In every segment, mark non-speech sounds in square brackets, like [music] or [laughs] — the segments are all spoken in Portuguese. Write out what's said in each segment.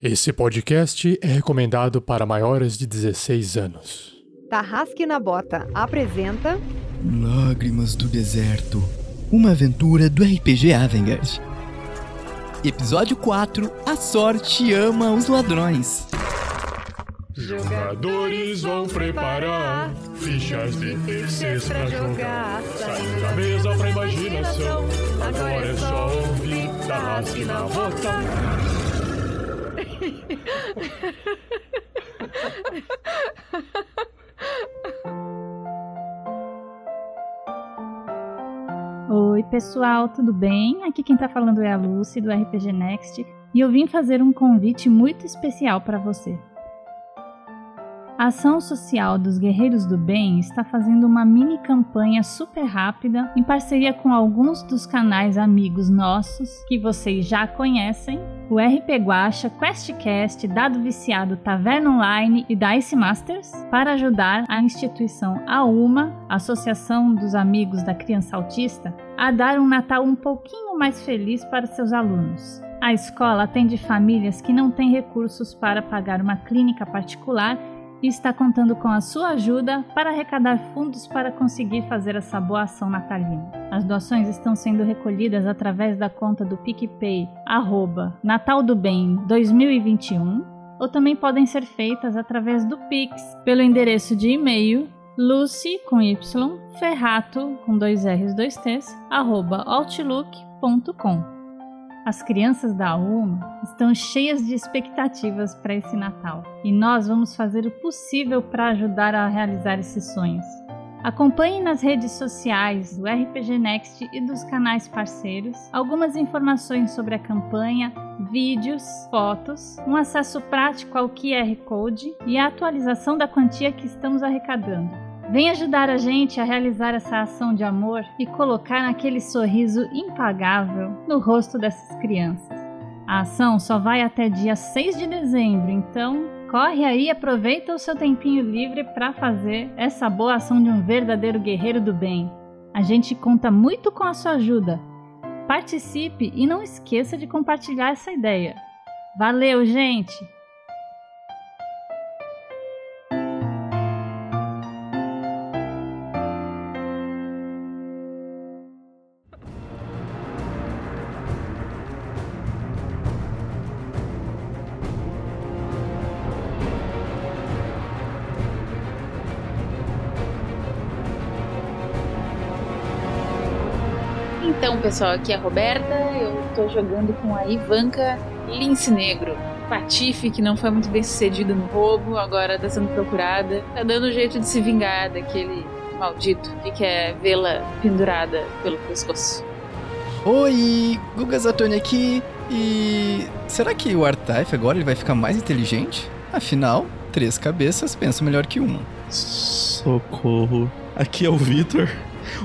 Esse podcast é recomendado para maiores de 16 anos. Tarrasque na Bota apresenta Lágrimas do Deserto Uma aventura do RPG Avengard Episódio 4 A Sorte Ama os Ladrões Jogadores vão preparar fichas de terceiros pra jogar. Saindo da mesa pra imaginação. Agora é só ouvir Tarrasque na Bota. [laughs] Oi, pessoal, tudo bem? Aqui quem tá falando é a Lucy do RPG Next e eu vim fazer um convite muito especial para você. A Ação Social dos Guerreiros do Bem está fazendo uma mini campanha super rápida em parceria com alguns dos canais amigos nossos que vocês já conhecem, o RP Guacha, QuestCast, Dado Viciado, Taverna Online e Dice Masters, para ajudar a instituição AUMA, Associação dos Amigos da Criança Autista, a dar um Natal um pouquinho mais feliz para seus alunos. A escola atende famílias que não têm recursos para pagar uma clínica particular e está contando com a sua ajuda para arrecadar fundos para conseguir fazer essa boa ação natalina. As doações estão sendo recolhidas através da conta do PicPay arroba Natal do Bem 2021 ou também podem ser feitas através do Pix pelo endereço de e-mail lucy com y ferrato com dois r's dois t's arroba outlook.com as crianças da UMA estão cheias de expectativas para esse Natal e nós vamos fazer o possível para ajudar a realizar esses sonhos. Acompanhe nas redes sociais do RPG Next e dos canais parceiros algumas informações sobre a campanha, vídeos, fotos, um acesso prático ao QR Code e a atualização da quantia que estamos arrecadando. Vem ajudar a gente a realizar essa ação de amor e colocar aquele sorriso impagável no rosto dessas crianças. A ação só vai até dia 6 de dezembro, então corre aí e aproveita o seu tempinho livre para fazer essa boa ação de um verdadeiro guerreiro do bem. A gente conta muito com a sua ajuda. Participe e não esqueça de compartilhar essa ideia. Valeu, gente! Pessoal, aqui é a Roberta. Eu tô jogando com a Ivanka Lince Negro. Patife que não foi muito bem sucedido no roubo, agora tá sendo procurada. Tá dando jeito de se vingar daquele maldito que quer vê-la pendurada pelo pescoço. Oi, Guga Zatoni aqui. E será que o Artife agora ele vai ficar mais inteligente? Afinal, três cabeças pensam melhor que uma. Socorro. Aqui é o Vitor,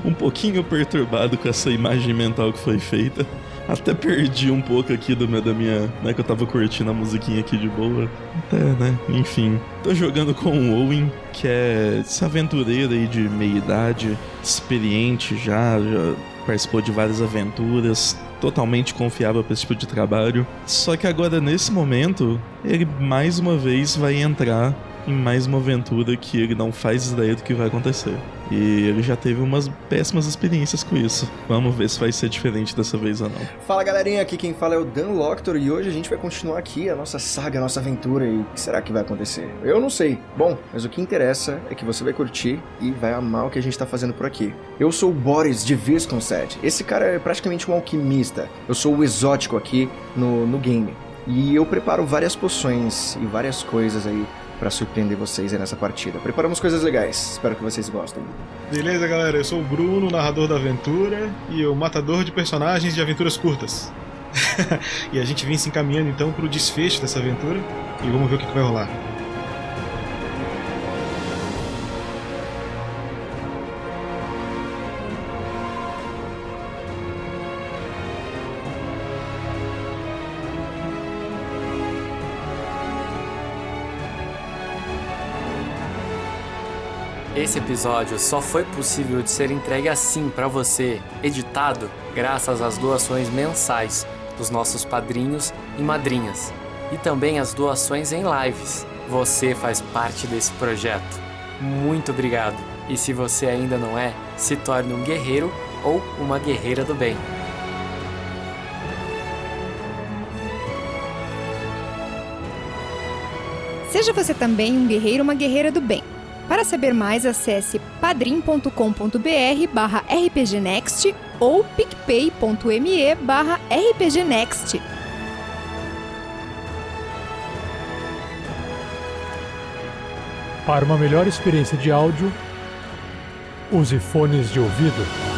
um pouquinho perturbado com essa imagem mental que foi feita. Até perdi um pouco aqui do meu, da minha. né, que eu tava curtindo a musiquinha aqui de boa. Até, né? Enfim. Tô jogando com o Owen, que é esse aventureiro aí de meia idade, experiente já, já participou de várias aventuras, totalmente confiável para esse tipo de trabalho. Só que agora, nesse momento, ele mais uma vez vai entrar em mais uma aventura que ele não faz ideia do que vai acontecer. E ele já teve umas péssimas experiências com isso. Vamos ver se vai ser diferente dessa vez ou não. Fala galerinha, aqui quem fala é o Dan Loctor e hoje a gente vai continuar aqui a nossa saga, a nossa aventura e o que será que vai acontecer? Eu não sei. Bom, mas o que interessa é que você vai curtir e vai amar o que a gente tá fazendo por aqui. Eu sou o Boris de Visconset. Esse cara é praticamente um alquimista. Eu sou o exótico aqui no, no game. E eu preparo várias poções e várias coisas aí para surpreender vocês nessa partida. Preparamos coisas legais, espero que vocês gostem. Beleza, galera? Eu sou o Bruno, narrador da aventura e o matador de personagens de aventuras curtas. [laughs] e a gente vem se encaminhando então para o desfecho dessa aventura e vamos ver o que, que vai rolar. Esse episódio só foi possível de ser entregue assim para você, editado, graças às doações mensais dos nossos padrinhos e madrinhas. e também as doações em lives. Você faz parte desse projeto. Muito obrigado! E se você ainda não é, se torne um guerreiro ou uma guerreira do bem. Seja você também um guerreiro ou uma guerreira do bem. Para saber mais, acesse padrim.com.br barra rpgnext ou picpay.me barra rpgnext. Para uma melhor experiência de áudio, use fones de ouvido.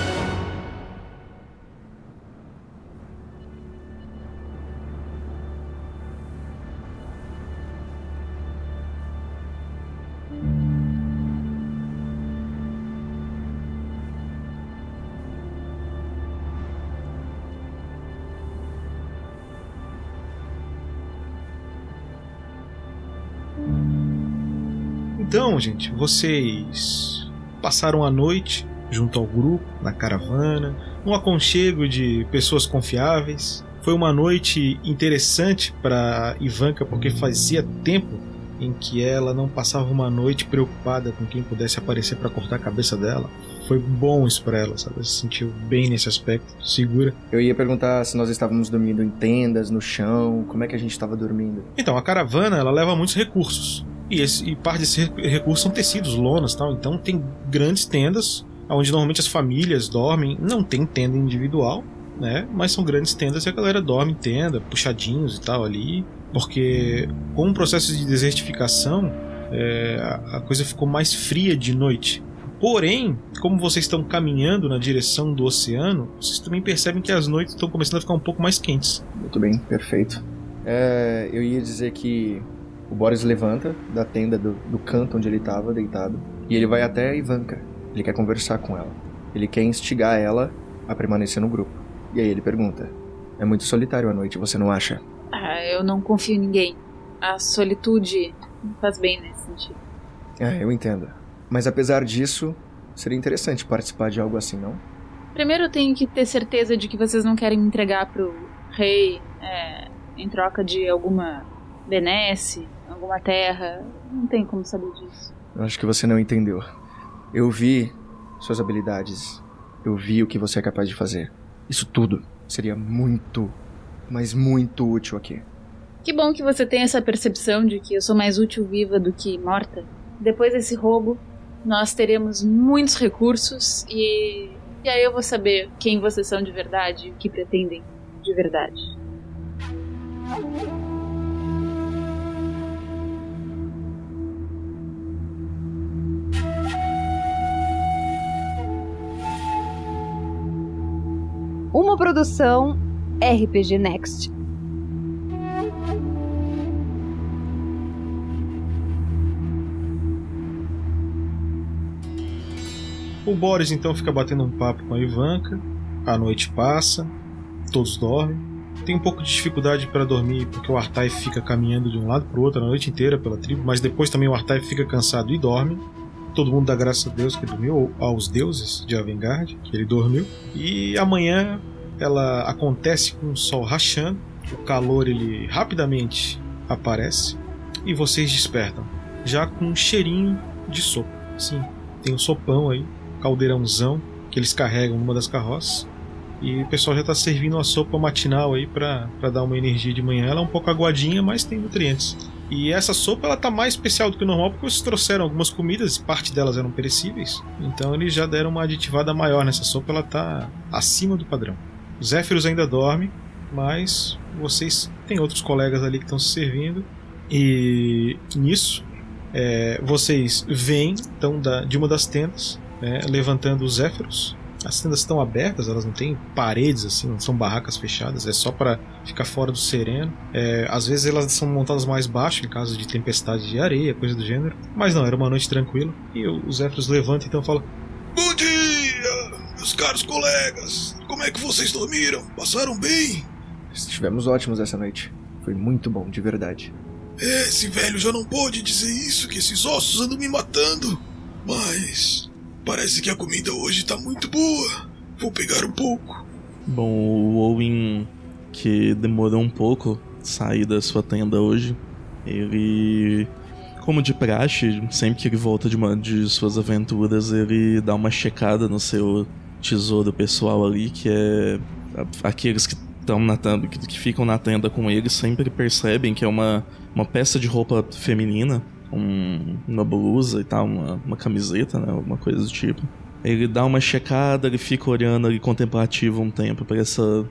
Então, gente, vocês passaram a noite junto ao grupo, na caravana, um aconchego de pessoas confiáveis. Foi uma noite interessante para Ivanka porque fazia tempo em que ela não passava uma noite preocupada com quem pudesse aparecer para cortar a cabeça dela. Foi bom isso para ela, sabe? Ela se sentiu bem nesse aspecto, segura. Eu ia perguntar se nós estávamos dormindo em tendas, no chão, como é que a gente estava dormindo. Então, a caravana, ela leva muitos recursos. E, esse, e parte desses recursos são tecidos, lonas tal. Então tem grandes tendas, onde normalmente as famílias dormem. Não tem tenda individual, né? Mas são grandes tendas e a galera dorme em tenda, puxadinhos e tal ali. Porque com o processo de desertificação, é, a coisa ficou mais fria de noite. Porém, como vocês estão caminhando na direção do oceano, vocês também percebem que as noites estão começando a ficar um pouco mais quentes. Muito bem, perfeito. É, eu ia dizer que o Boris levanta da tenda do, do canto onde ele estava deitado e ele vai até a Ivanka. Ele quer conversar com ela. Ele quer instigar ela a permanecer no grupo. E aí ele pergunta: É muito solitário à noite, você não acha? Ah, eu não confio em ninguém. A solitude faz bem nesse sentido. É, eu entendo. Mas apesar disso, seria interessante participar de algo assim, não? Primeiro eu tenho que ter certeza de que vocês não querem me entregar pro rei é, em troca de alguma benesse, alguma terra. Não tem como saber disso. Eu acho que você não entendeu. Eu vi suas habilidades. Eu vi o que você é capaz de fazer. Isso tudo seria muito, mas muito útil aqui. Que bom que você tem essa percepção de que eu sou mais útil viva do que morta. Depois desse roubo, nós teremos muitos recursos e, e aí eu vou saber quem vocês são de verdade e o que pretendem de verdade. Uma produção RPG Next. O Boris então fica batendo um papo com a Ivanka. A noite passa, todos dormem. Tem um pouco de dificuldade para dormir porque o Artai fica caminhando de um lado para o outro a noite inteira pela tribo, mas depois também o Artai fica cansado e dorme. Todo mundo dá graças a Deus que dormiu, aos deuses de Avengard que ele dormiu. E amanhã ela acontece com o sol rachando, o calor ele rapidamente aparece e vocês despertam, já com um cheirinho de sopa. Sim, tem um sopão aí, caldeirãozão que eles carregam numa das carroças. E o pessoal já está servindo uma sopa matinal aí para dar uma energia de manhã. Ela é um pouco aguadinha, mas tem nutrientes. E essa sopa ela tá mais especial do que o normal porque eles trouxeram algumas comidas, parte delas eram perecíveis. Então eles já deram uma aditivada maior nessa sopa, ela tá acima do padrão. Zéfiros ainda dorme, mas vocês têm outros colegas ali que estão se servindo. E nisso, é, vocês vêm então da, de uma das tendas, né, levantando os Zéfiros. As tendas estão abertas, elas não têm paredes assim, não são barracas fechadas, é só para ficar fora do sereno. É, às vezes elas são montadas mais baixo em caso de tempestade de areia, coisa do gênero. Mas não, era uma noite tranquila. E os Zéfiros levantam então falam: Bom dia, meus caros colegas. Como é que vocês dormiram? Passaram bem? Estivemos ótimos essa noite. Foi muito bom, de verdade. É, esse velho já não pode dizer isso, que esses ossos andam me matando. Mas parece que a comida hoje tá muito boa. Vou pegar um pouco. Bom, o Owen, que demorou um pouco sair da sua tenda hoje. Ele, como de praxe, sempre que ele volta de, uma, de suas aventuras, ele dá uma checada no seu tesouro pessoal ali, que é aqueles que estão na tenda, que, que, ficam na tenda com ele sempre percebem que é uma, uma peça de roupa feminina, um, uma blusa e tal, uma, uma camiseta, né, alguma coisa do tipo. Ele dá uma checada, ele fica olhando ali contemplativo um tempo para essa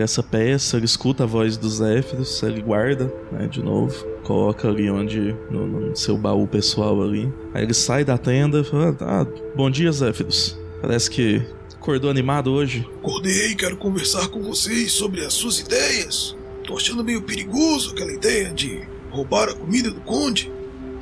essa peça, ele escuta a voz dos Zéfiros, ele guarda, né, de novo, coloca ali onde, no, no, seu baú pessoal ali. Aí ele sai da tenda e fala, ah, bom dia Zéfiros, parece que acordou animado hoje. Acordei, quero conversar com vocês sobre as suas ideias. Tô achando meio perigoso aquela ideia de roubar a comida do conde.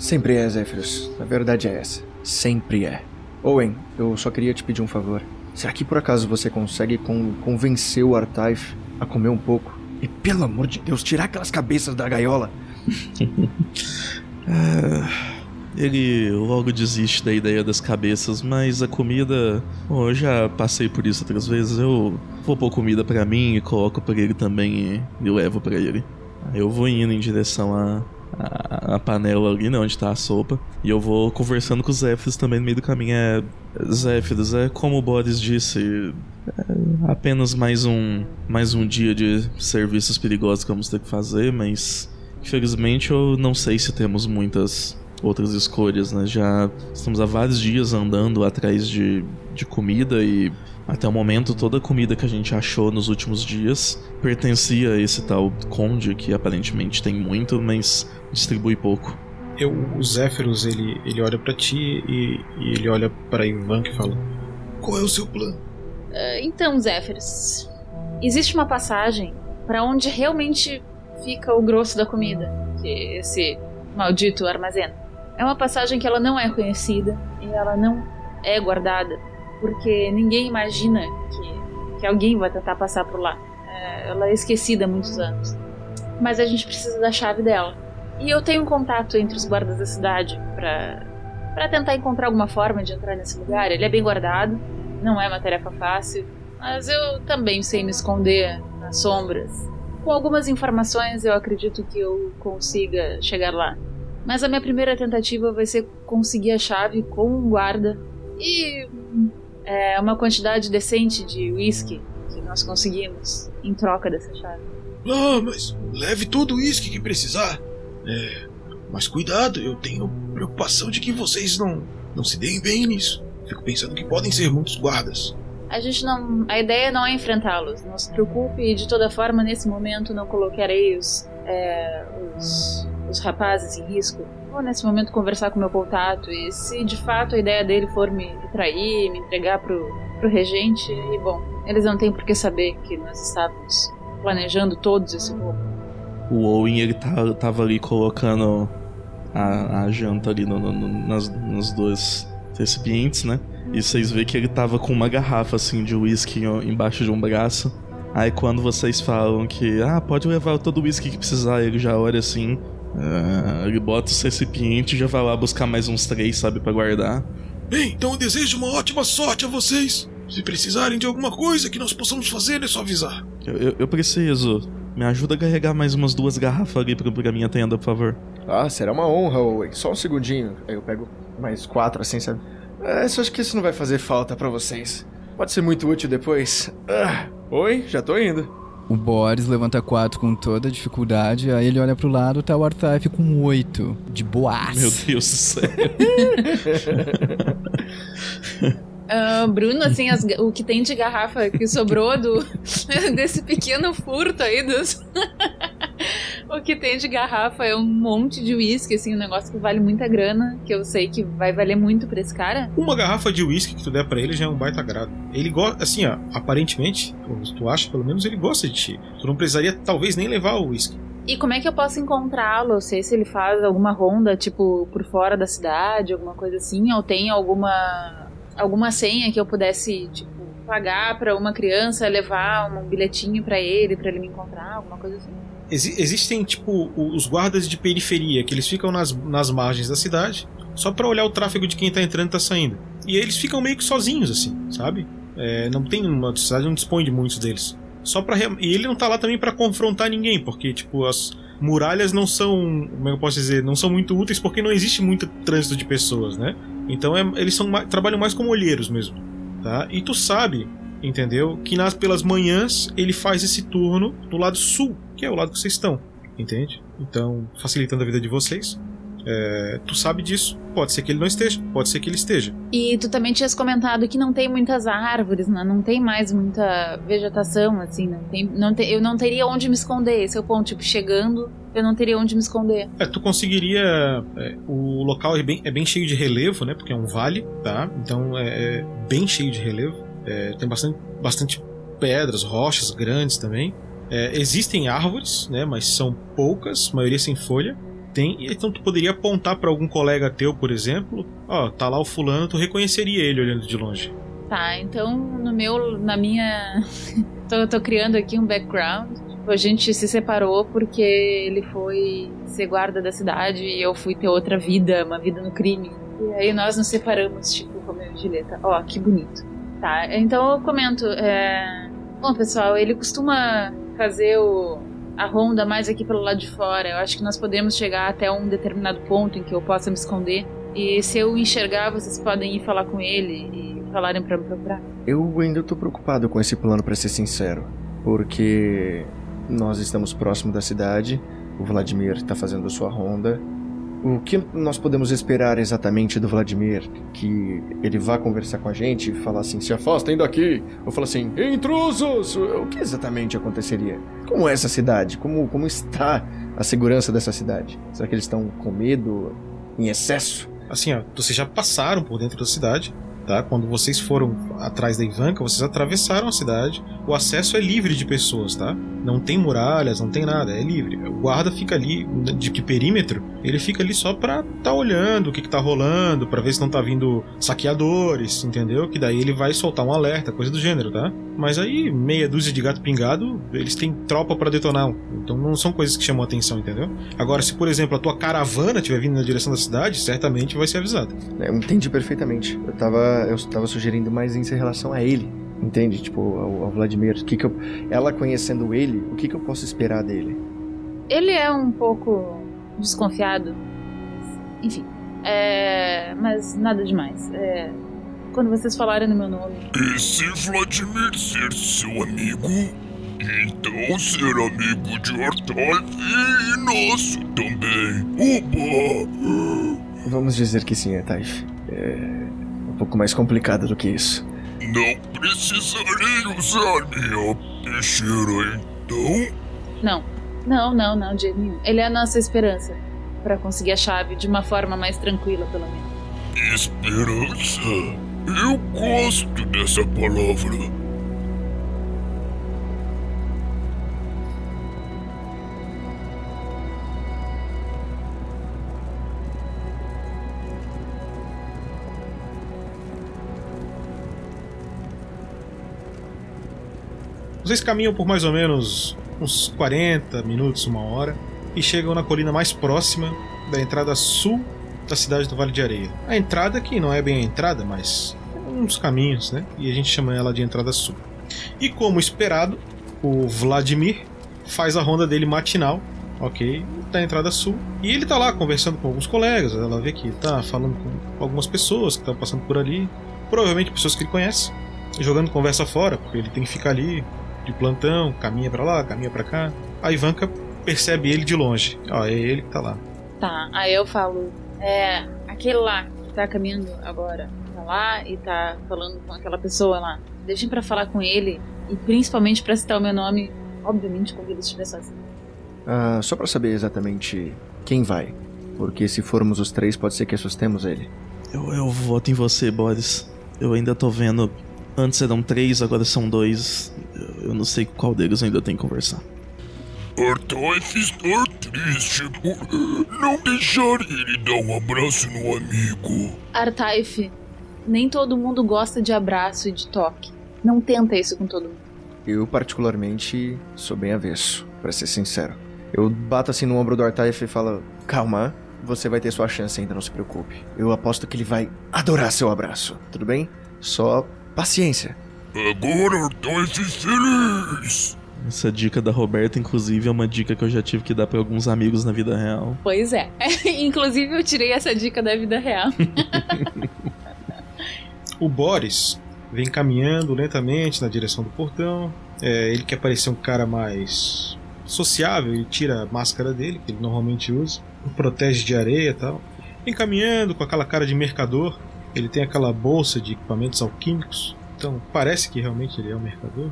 Sempre é, Zéfiros, a verdade é essa, sempre é. Owen, eu só queria te pedir um favor. Será que por acaso você consegue con convencer o Artaif a comer um pouco? E pelo amor de Deus, tirar aquelas cabeças da gaiola? ah, [laughs] ele logo desiste da ideia das cabeças, mas a comida. Bom, eu já passei por isso outras vezes. Eu vou pôr comida para mim e coloco para ele também e, e levo para ele. Eu vou indo em direção a, a, panela ali, né, onde tá a sopa. E eu vou conversando com os Zéfiros também no meio do caminho. É, Zéfiros, é como o Boris disse, é apenas mais um, mais um dia de serviços perigosos que vamos ter que fazer, mas infelizmente eu não sei se temos muitas outras escolhas, né? Já estamos há vários dias andando atrás de, de comida e até o momento toda a comida que a gente achou nos últimos dias pertencia a esse tal conde que aparentemente tem muito, mas distribui pouco. Eu, o Zéfiros, ele, ele olha para ti e, e, ele olha para Ivan que fala: Qual é o seu plano? Uh, então, Zéfiros, existe uma passagem para onde realmente fica o grosso da comida que esse maldito armazena. É uma passagem que ela não é conhecida e ela não é guardada, porque ninguém imagina que, que alguém vai tentar passar por lá. É, ela é esquecida há muitos anos. Mas a gente precisa da chave dela. E eu tenho um contato entre os guardas da cidade para para tentar encontrar alguma forma de entrar nesse lugar. Ele é bem guardado, não é uma tarefa fácil, mas eu também sei me esconder nas sombras. Com algumas informações, eu acredito que eu consiga chegar lá. Mas a minha primeira tentativa vai ser conseguir a chave com um guarda e é, uma quantidade decente de whisky que nós conseguimos em troca dessa chave. Ah, mas leve todo o uísque que precisar. É, mas cuidado, eu tenho preocupação de que vocês não, não se deem bem nisso. Fico pensando que podem ser muitos guardas. A gente não. A ideia não é enfrentá-los. Não se preocupe de toda forma, nesse momento, não colocarei os. É, os, os rapazes em risco. Vou nesse momento conversar com meu contato e se de fato a ideia dele for me trair, me entregar pro, pro regente, e bom, eles não têm por que saber que nós estávamos planejando todos esse roubo. O Owen, ele tá, tava ali colocando a, a janta ali no, no, nas, nos dois recipientes, né? E vocês vê que ele tava com uma garrafa assim de uísque embaixo de um braço. Aí quando vocês falam que, ah, pode levar todo o uísque que precisar, ele já olha assim. Uh, ele bota os recipientes e já vai lá buscar mais uns três, sabe, para guardar. Bem, então eu desejo uma ótima sorte a vocês. Se precisarem de alguma coisa que nós possamos fazer, é só avisar. Eu, eu, eu preciso. Me ajuda a carregar mais umas duas garrafas ali pra, pra minha tenda, por favor. Ah, será uma honra, Owen. Só um segundinho. Aí eu pego mais quatro assim, sabe? É, só acho que isso não vai fazer falta para vocês. Pode ser muito útil depois. Ah, oi, já tô indo. O Boris levanta quatro com toda dificuldade, aí ele olha pro lado, tá o Artaif com oito, de boas. Meu Deus do céu. Uh, [laughs] Bruno, assim, as, o que tem de garrafa que sobrou do, [laughs] desse pequeno furto aí dos. [laughs] o que tem de garrafa é um monte de uísque, assim, um negócio que vale muita grana, que eu sei que vai valer muito pra esse cara. Uma garrafa de uísque que tu der pra ele já é um baita grado. Ele gosta, assim, ó, aparentemente, tu acha pelo menos ele gosta de ti. Tu não precisaria talvez nem levar o uísque. E como é que eu posso encontrá-lo? Eu sei se ele faz alguma ronda, tipo, por fora da cidade, alguma coisa assim, ou tem alguma alguma senha que eu pudesse, tipo, pagar para uma criança levar um bilhetinho para ele, para ele me encontrar, alguma coisa assim. Ex existem, tipo, os guardas de periferia, que eles ficam nas, nas margens da cidade, só para olhar o tráfego de quem tá entrando e tá saindo. E eles ficam meio que sozinhos, assim, sabe? É, não tem uma cidade não dispõe de muitos deles. só para e ele não tá lá também para confrontar ninguém, porque tipo as muralhas não são, como é eu posso dizer, não são muito úteis porque não existe muito trânsito de pessoas, né? Então é, eles são trabalham mais como olheiros mesmo, tá? E tu sabe, entendeu? Que nas pelas manhãs ele faz esse turno no lado sul, que é o lado que vocês estão, entende? Então facilitando a vida de vocês. É, tu sabe disso. Pode ser que ele não esteja, pode ser que ele esteja. E tu também tinhas comentado que não tem muitas árvores, né? não tem mais muita vegetação, assim, não tem, não te, eu não teria onde me esconder. Esse é o ponto, tipo, chegando, eu não teria onde me esconder. É, tu conseguiria. É, o local é bem, é bem cheio de relevo, né? Porque é um vale, tá? Então é, é bem cheio de relevo. É, tem bastante, bastante pedras, rochas grandes também. É, existem árvores, né? Mas são poucas, maioria sem folha. Tem, então tu poderia apontar para algum colega teu, por exemplo, ó, tá lá o fulano, tu reconheceria ele olhando de longe. Tá, então no meu, na minha, [laughs] tô, tô criando aqui um background. Tipo, a gente se separou porque ele foi ser guarda da cidade e eu fui ter outra vida, uma vida no crime. E aí nós nos separamos, tipo, Romeu e Julieta. Ó, que bonito. Tá, então eu comento. É... Bom, pessoal, ele costuma fazer o, a ronda mais aqui pelo lado de fora. Eu acho que nós podemos chegar até um determinado ponto em que eu possa me esconder. E se eu enxergar, vocês podem ir falar com ele e falarem para me procurar. Eu ainda tô preocupado com esse plano, para ser sincero. Porque nós estamos próximo da cidade, o Vladimir tá fazendo a sua ronda o que nós podemos esperar exatamente do Vladimir? Que ele vá conversar com a gente e falar assim, se afastem daqui. Ou falar assim, intrusos! O que exatamente aconteceria? Como é essa cidade? Como, como está a segurança dessa cidade? Será que eles estão com medo em excesso? Assim, ó, vocês já passaram por dentro da cidade, tá? Quando vocês foram atrás da Ivanka, vocês atravessaram a cidade. O acesso é livre de pessoas, tá? Não tem muralhas, não tem nada, é livre. O guarda fica ali de que perímetro, ele fica ali só pra tá olhando o que, que tá rolando, para ver se não tá vindo saqueadores, entendeu? Que daí ele vai soltar um alerta, coisa do gênero, tá? Mas aí, meia dúzia de gato pingado, eles têm tropa para detonar. Então não são coisas que chamam atenção, entendeu? Agora, se por exemplo a tua caravana estiver vindo na direção da cidade, certamente vai ser avisado. Eu entendi perfeitamente. Eu tava, eu tava sugerindo mais em relação a ele. Entende? Tipo, ao, ao Vladimir. O que que eu, ela conhecendo ele, o que, que eu posso esperar dele? Ele é um pouco desconfiado. Enfim. É, mas nada demais. É, quando vocês falarem no meu nome. E se Vladimir ser seu amigo, então ser amigo de Artav e nosso também. Oba! Vamos dizer que sim, Artaif. É um pouco mais complicado do que isso. Não precisarei usar minha peixeira, então? Não. Não, não, não, de Ele é a nossa esperança. para conseguir a chave de uma forma mais tranquila, pelo menos. Esperança? Eu gosto dessa palavra. Vocês caminham por mais ou menos uns 40 minutos, uma hora, e chegam na colina mais próxima da entrada sul da cidade do Vale de Areia. A entrada que não é bem a entrada, mas é uns caminhos, né? E a gente chama ela de entrada sul. E como esperado, o Vladimir faz a ronda dele matinal, ok? Da entrada sul. E ele tá lá conversando com alguns colegas. Ela vê que tá falando com algumas pessoas que estão passando por ali. Provavelmente pessoas que ele conhece. Jogando conversa fora, porque ele tem que ficar ali de plantão, caminha para lá, caminha para cá. A Ivanka percebe ele de longe. Ó, é ele que tá lá. Tá, aí eu falo, é, aquele lá que tá caminhando agora, tá lá e tá falando com aquela pessoa lá. Deixem para falar com ele e principalmente para citar o meu nome, obviamente quando ele estiver sozinho. Ah, só para saber exatamente quem vai, porque se formos os três pode ser que assustemos ele. Eu, eu voto em você, Boris. Eu ainda tô vendo Antes eram três, agora são dois. Eu não sei qual deles ainda tem que conversar. Artaif está triste por não deixar ele dar um abraço no amigo. Artaif, nem todo mundo gosta de abraço e de toque. Não tenta isso com todo mundo. Eu, particularmente, sou bem avesso, para ser sincero. Eu bato assim no ombro do Artaif e falo: Calma, você vai ter sua chance ainda, não se preocupe. Eu aposto que ele vai adorar seu abraço, tudo bem? Só Paciência. Agora dois feliz! Essa dica da Roberta, inclusive, é uma dica que eu já tive que dar pra alguns amigos na vida real. Pois é. [laughs] Inclusive, eu tirei essa dica da vida real. [laughs] O Boris vem caminhando lentamente na direção do portão. É, ele quer parecer um cara mais sociável e tira a máscara dele, que ele normalmente usa. Protege de areia e tal. Vem caminhando com aquela cara de mercador. Ele tem aquela bolsa de equipamentos alquímicos. Então parece que realmente ele é um mercador.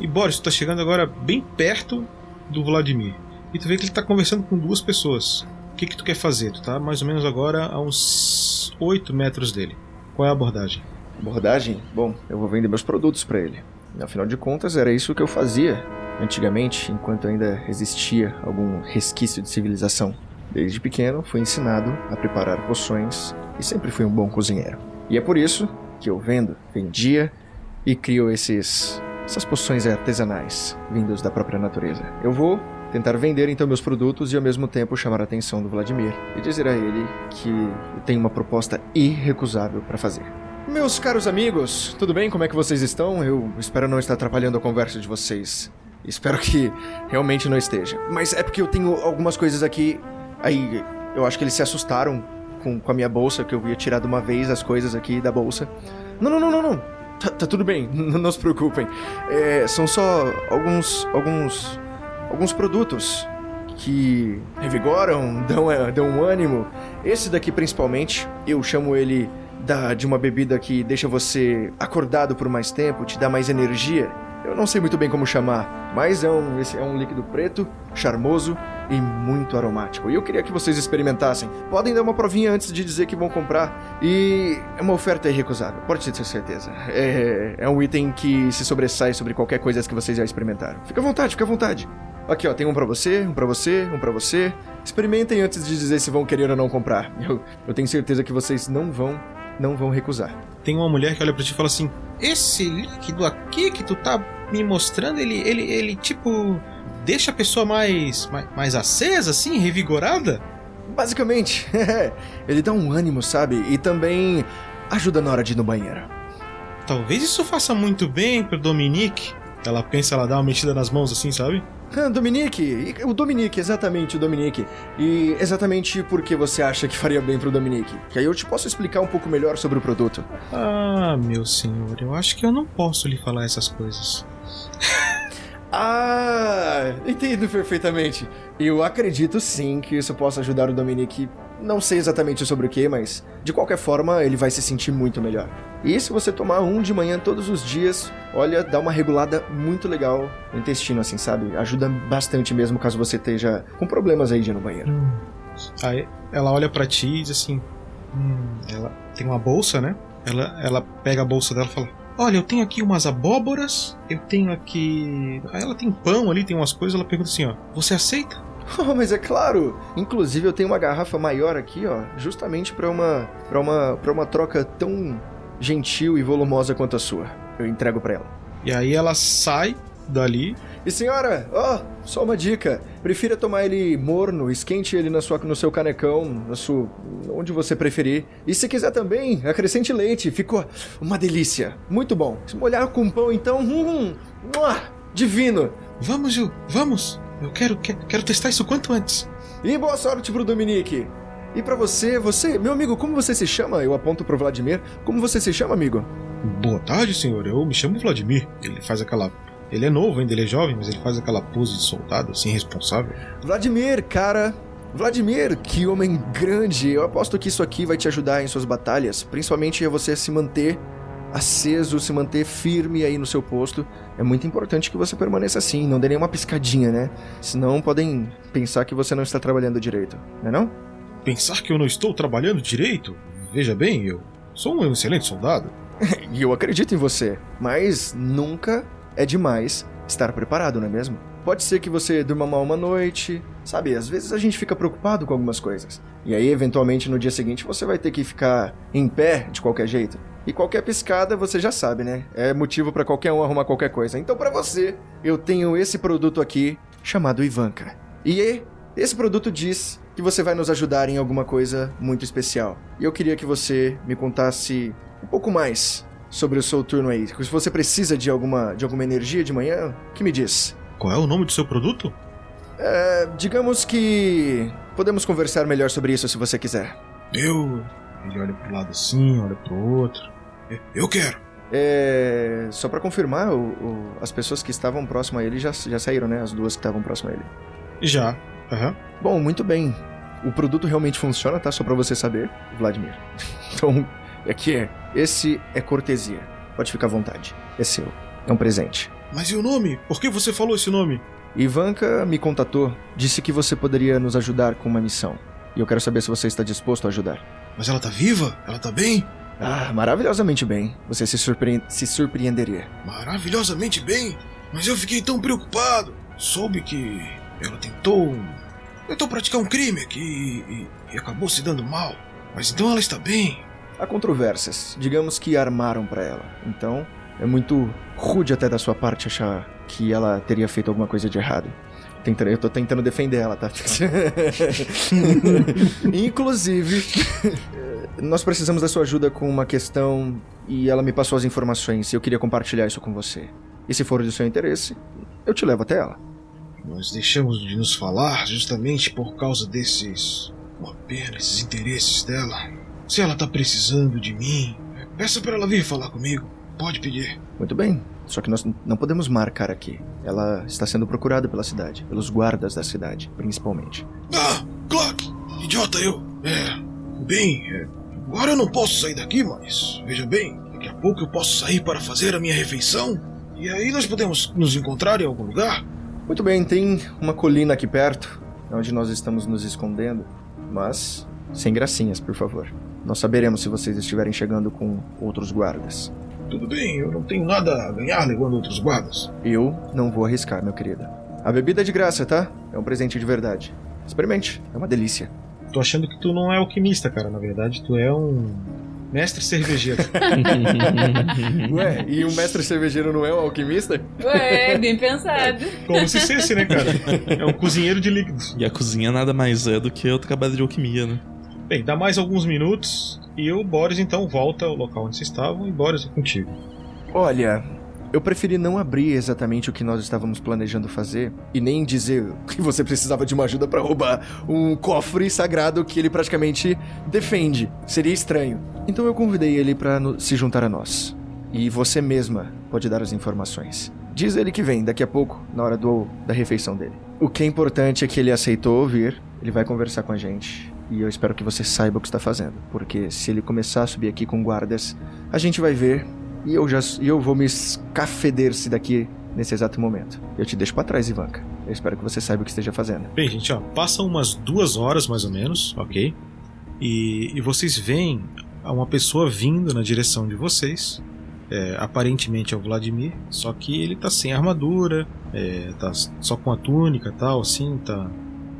E Boris, tu tá chegando agora bem perto do Vladimir. E tu vê que ele tá conversando com duas pessoas. O que que tu quer fazer? Tu tá mais ou menos agora a uns 8 metros dele. Qual é a abordagem? Abordagem? Bom, eu vou vender meus produtos para ele. Afinal de contas, era isso que eu fazia antigamente, enquanto ainda existia algum resquício de civilização. Desde pequeno, fui ensinado a preparar poções e sempre fui um bom cozinheiro. E é por isso que eu vendo, vendia e crio esses essas poções artesanais vindos da própria natureza. Eu vou tentar vender então meus produtos e ao mesmo tempo chamar a atenção do Vladimir e dizer a ele que eu tenho uma proposta irrecusável para fazer. Meus caros amigos, tudo bem? Como é que vocês estão? Eu espero não estar atrapalhando a conversa de vocês. Espero que realmente não esteja. Mas é porque eu tenho algumas coisas aqui. Aí eu acho que eles se assustaram com, com a minha bolsa, que eu ia tirar de uma vez as coisas aqui da bolsa. Não, não, não, não, não. Tá, tá tudo bem, [laughs] não se preocupem. É, são só alguns. alguns. alguns produtos que revigoram, [laughs] dão, é, dão um ânimo. Esse daqui principalmente, eu chamo ele da, de uma bebida que deixa você acordado por mais tempo, te dá mais energia. Eu não sei muito bem como chamar, mas é um, esse é um líquido preto, charmoso e muito aromático. E eu queria que vocês experimentassem. Podem dar uma provinha antes de dizer que vão comprar. E é uma oferta irrecusável, pode ter certeza. É, é um item que se sobressai sobre qualquer coisa que vocês já experimentaram. Fica à vontade, fica à vontade. Aqui, ó, tem um pra você, um pra você, um pra você. Experimentem antes de dizer se vão querer ou não comprar. Eu, eu tenho certeza que vocês não vão, não vão recusar. Tem uma mulher que olha pra ti e fala assim: Esse líquido aqui que tu tá me mostrando, ele, ele, ele tipo. Deixa a pessoa mais, mais, mais acesa, assim, revigorada? Basicamente, [laughs] ele dá um ânimo, sabe? E também ajuda na hora de ir no banheiro. Talvez isso faça muito bem pro Dominique. Ela pensa, ela dá uma mexida nas mãos assim, sabe? Ah, Dominique, o Dominique, exatamente, o Dominique. E exatamente por que você acha que faria bem pro Dominique? Que aí eu te posso explicar um pouco melhor sobre o produto. Ah, meu senhor, eu acho que eu não posso lhe falar essas coisas. [laughs] Ah, entendo perfeitamente. Eu acredito sim que isso possa ajudar o Dominique. Não sei exatamente sobre o que, mas de qualquer forma ele vai se sentir muito melhor. E se você tomar um de manhã todos os dias, olha, dá uma regulada muito legal no intestino, assim, sabe? Ajuda bastante mesmo caso você esteja com problemas aí de ir no banheiro. Aí ela olha pra ti e diz assim: hum, ela tem uma bolsa, né? Ela, ela pega a bolsa dela e fala: Olha, eu tenho aqui umas abóboras, eu tenho aqui. Aí ela tem pão ali, tem umas coisas. Ela pergunta assim: Ó, você aceita? [laughs] Oh, mas é claro! Inclusive eu tenho uma garrafa maior aqui, ó, justamente pra uma para uma para uma troca tão gentil e volumosa quanto a sua. Eu entrego pra ela. E aí ela sai dali. E senhora, ó, só uma dica. Prefira tomar ele morno, esquente ele na sua, no seu canecão, na sua, onde você preferir. E se quiser também, acrescente leite. Ficou uma delícia. Muito bom. Se molhar com pão, então, [laughs] hum, mua, divino. Vamos, Gil, vamos! Eu quero, quero, quero testar isso quanto antes. E boa sorte pro Dominique. E pra você, você, meu amigo, como você se chama? Eu aponto pro Vladimir. Como você se chama, amigo? Boa tarde, senhor. Eu me chamo Vladimir. Ele faz aquela. Ele é novo ainda, ele é jovem, mas ele faz aquela pose de soldado, assim, responsável. Vladimir, cara. Vladimir, que homem grande. Eu aposto que isso aqui vai te ajudar em suas batalhas, principalmente a você se manter aceso, se manter firme aí no seu posto. É muito importante que você permaneça assim, não dê nenhuma piscadinha, né? Senão podem pensar que você não está trabalhando direito, não é não? Pensar que eu não estou trabalhando direito? Veja bem, eu sou um excelente soldado. [laughs] E eu acredito em você, mas nunca é demais estar preparado, não é mesmo? Pode ser que você durma mal uma noite, sabe? Às vezes a gente fica preocupado com algumas coisas. E aí, eventualmente, no dia seguinte, você vai ter que ficar em pé de qualquer jeito. E qualquer piscada, você já sabe, né? É motivo pra qualquer um arrumar qualquer coisa. Então, pra você, eu tenho esse produto aqui chamado Ivanka. E esse produto diz que você vai nos ajudar em alguma coisa muito especial. E eu queria que você me contasse um pouco mais sobre o seu turno aí. Se você precisa de alguma, de alguma energia de manhã, que me diz? Qual é o nome do seu produto? É, digamos que podemos conversar melhor sobre isso se você quiser. Eu. Ele olha pro lado assim, olha pro outro. "É, Eu quero. É, só pra confirmar, o- o- as pessoas que estavam próximas a ele já, já saíram, né? As duas que estavam próximas a ele. Já. Aham. Bom, muito bem. O produto realmente funciona, tá? Só pra você saber, Vladimir. [laughs] Então, aqui é. Esse é cortesia. Pode ficar à vontade. É seu. É um presente. Mas e o nome? Por que você falou esse nome? Ivanka me contatou, disse que você poderia nos ajudar com uma missão. E eu quero saber se você está disposto a ajudar. Mas ela tá viva? Ela tá bem? Ah, maravilhosamente bem. Você se, surpre... se surpreenderia. Maravilhosamente bem. Mas eu fiquei tão preocupado. Soube que ela tentou. tentou praticar um crime aqui e, e acabou se dando mal. Mas então ela está bem. Há controvérsias. Digamos que armaram pra ela. Então, é muito rude até da sua parte achar que ela teria feito alguma coisa de errado. Tentando- Eu tô tentando defender ela, tá? [laughs] Inclusive, nós precisamos da sua ajuda com uma questão e ela me passou as informações e eu queria compartilhar isso com você. E se for do seu interesse, eu te levo até ela. Nós deixamos de nos falar justamente por causa desses. Uma pena, esses interesses dela. Se ela tá precisando de mim, peça pra ela vir falar comigo. Pode pedir. Muito bem, só que nós não podemos marcar aqui. Ela está sendo procurada pela cidade, pelos guardas da cidade, principalmente. Ah, claro! Idiota eu! É. Bem, é, agora eu não posso sair daqui, mas. Veja bem, daqui a pouco eu posso sair para fazer a minha refeição. E aí nós podemos nos encontrar em algum lugar? Muito bem, tem uma colina aqui perto, onde nós estamos nos escondendo, mas sem gracinhas, por favor. Nós saberemos se vocês estiverem chegando com outros guardas. Tudo bem, eu não tenho nada a ganhar levando outros guardas. Eu não vou arriscar, meu querido. A bebida é de graça, tá? É um presente de verdade. Experimente, é uma delícia. Tô achando que tu não é alquimista, cara. Na verdade, tu é um mestre cervejeiro. [laughs] Ué, e o mestre cervejeiro não é um alquimista? Ué, bem pensado. Como se fosse, né, cara? É um cozinheiro de líquidos. E a cozinha nada mais é do que o trabalho de alquimia, né? Bem, dá mais alguns minutos e o Boris então volta ao local onde vocês estavam e Boris é contigo. Olha, eu preferi não abrir exatamente o que nós estávamos planejando fazer e nem dizer que você precisava de uma ajuda para roubar um cofre sagrado que ele praticamente defende. Seria estranho. Então eu convidei ele para se juntar a nós. E você mesma pode dar as informações. Diz ele que vem daqui a pouco, na hora do, da refeição dele. O que é importante é que ele aceitou vir, ele vai conversar com a gente. E eu espero que você saiba o que está fazendo. Porque se ele começar a subir aqui com guardas, a gente vai ver e eu já eu vou me escafeder-se daqui nesse exato momento. Eu te deixo pra trás, Ivanka. Eu espero que você saiba o que esteja fazendo. Bem, gente, ó, passam umas duas horas mais ou menos, ok? E, e vocês veem uma pessoa vindo na direção de vocês. É, aparentemente é o Vladimir, só que ele tá sem armadura, é, tá só com a túnica tal, assim, tá,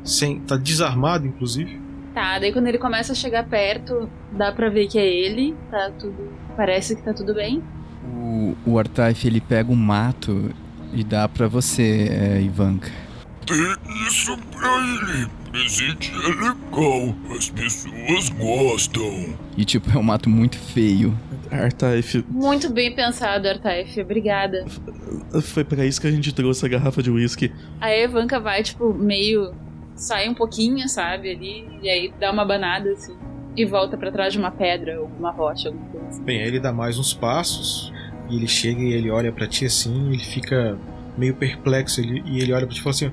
sem, tá desarmado, inclusive. Tá, daí quando ele começa a chegar perto, dá pra ver que é ele, tá tudo. Parece que tá tudo bem. O, o Artaif ele pega um mato e dá pra você, é, Ivanka. Dê isso pra ele. Presente é legal. As pessoas gostam. E tipo, é um mato muito feio. Artaif, Muito bem pensado, Artaif. Obrigada. foi pra isso que a gente trouxe a garrafa de uísque. A Evanka vai, tipo, meio. Sai um pouquinho, sabe, ali, e aí dá uma banada, assim. E volta pra trás de uma pedra ou uma rocha, alguma coisa assim. Bem, aí ele dá mais uns passos e ele chega e ele olha pra ti assim, ele fica meio perplexo ele, e ele olha pra ti e fala assim: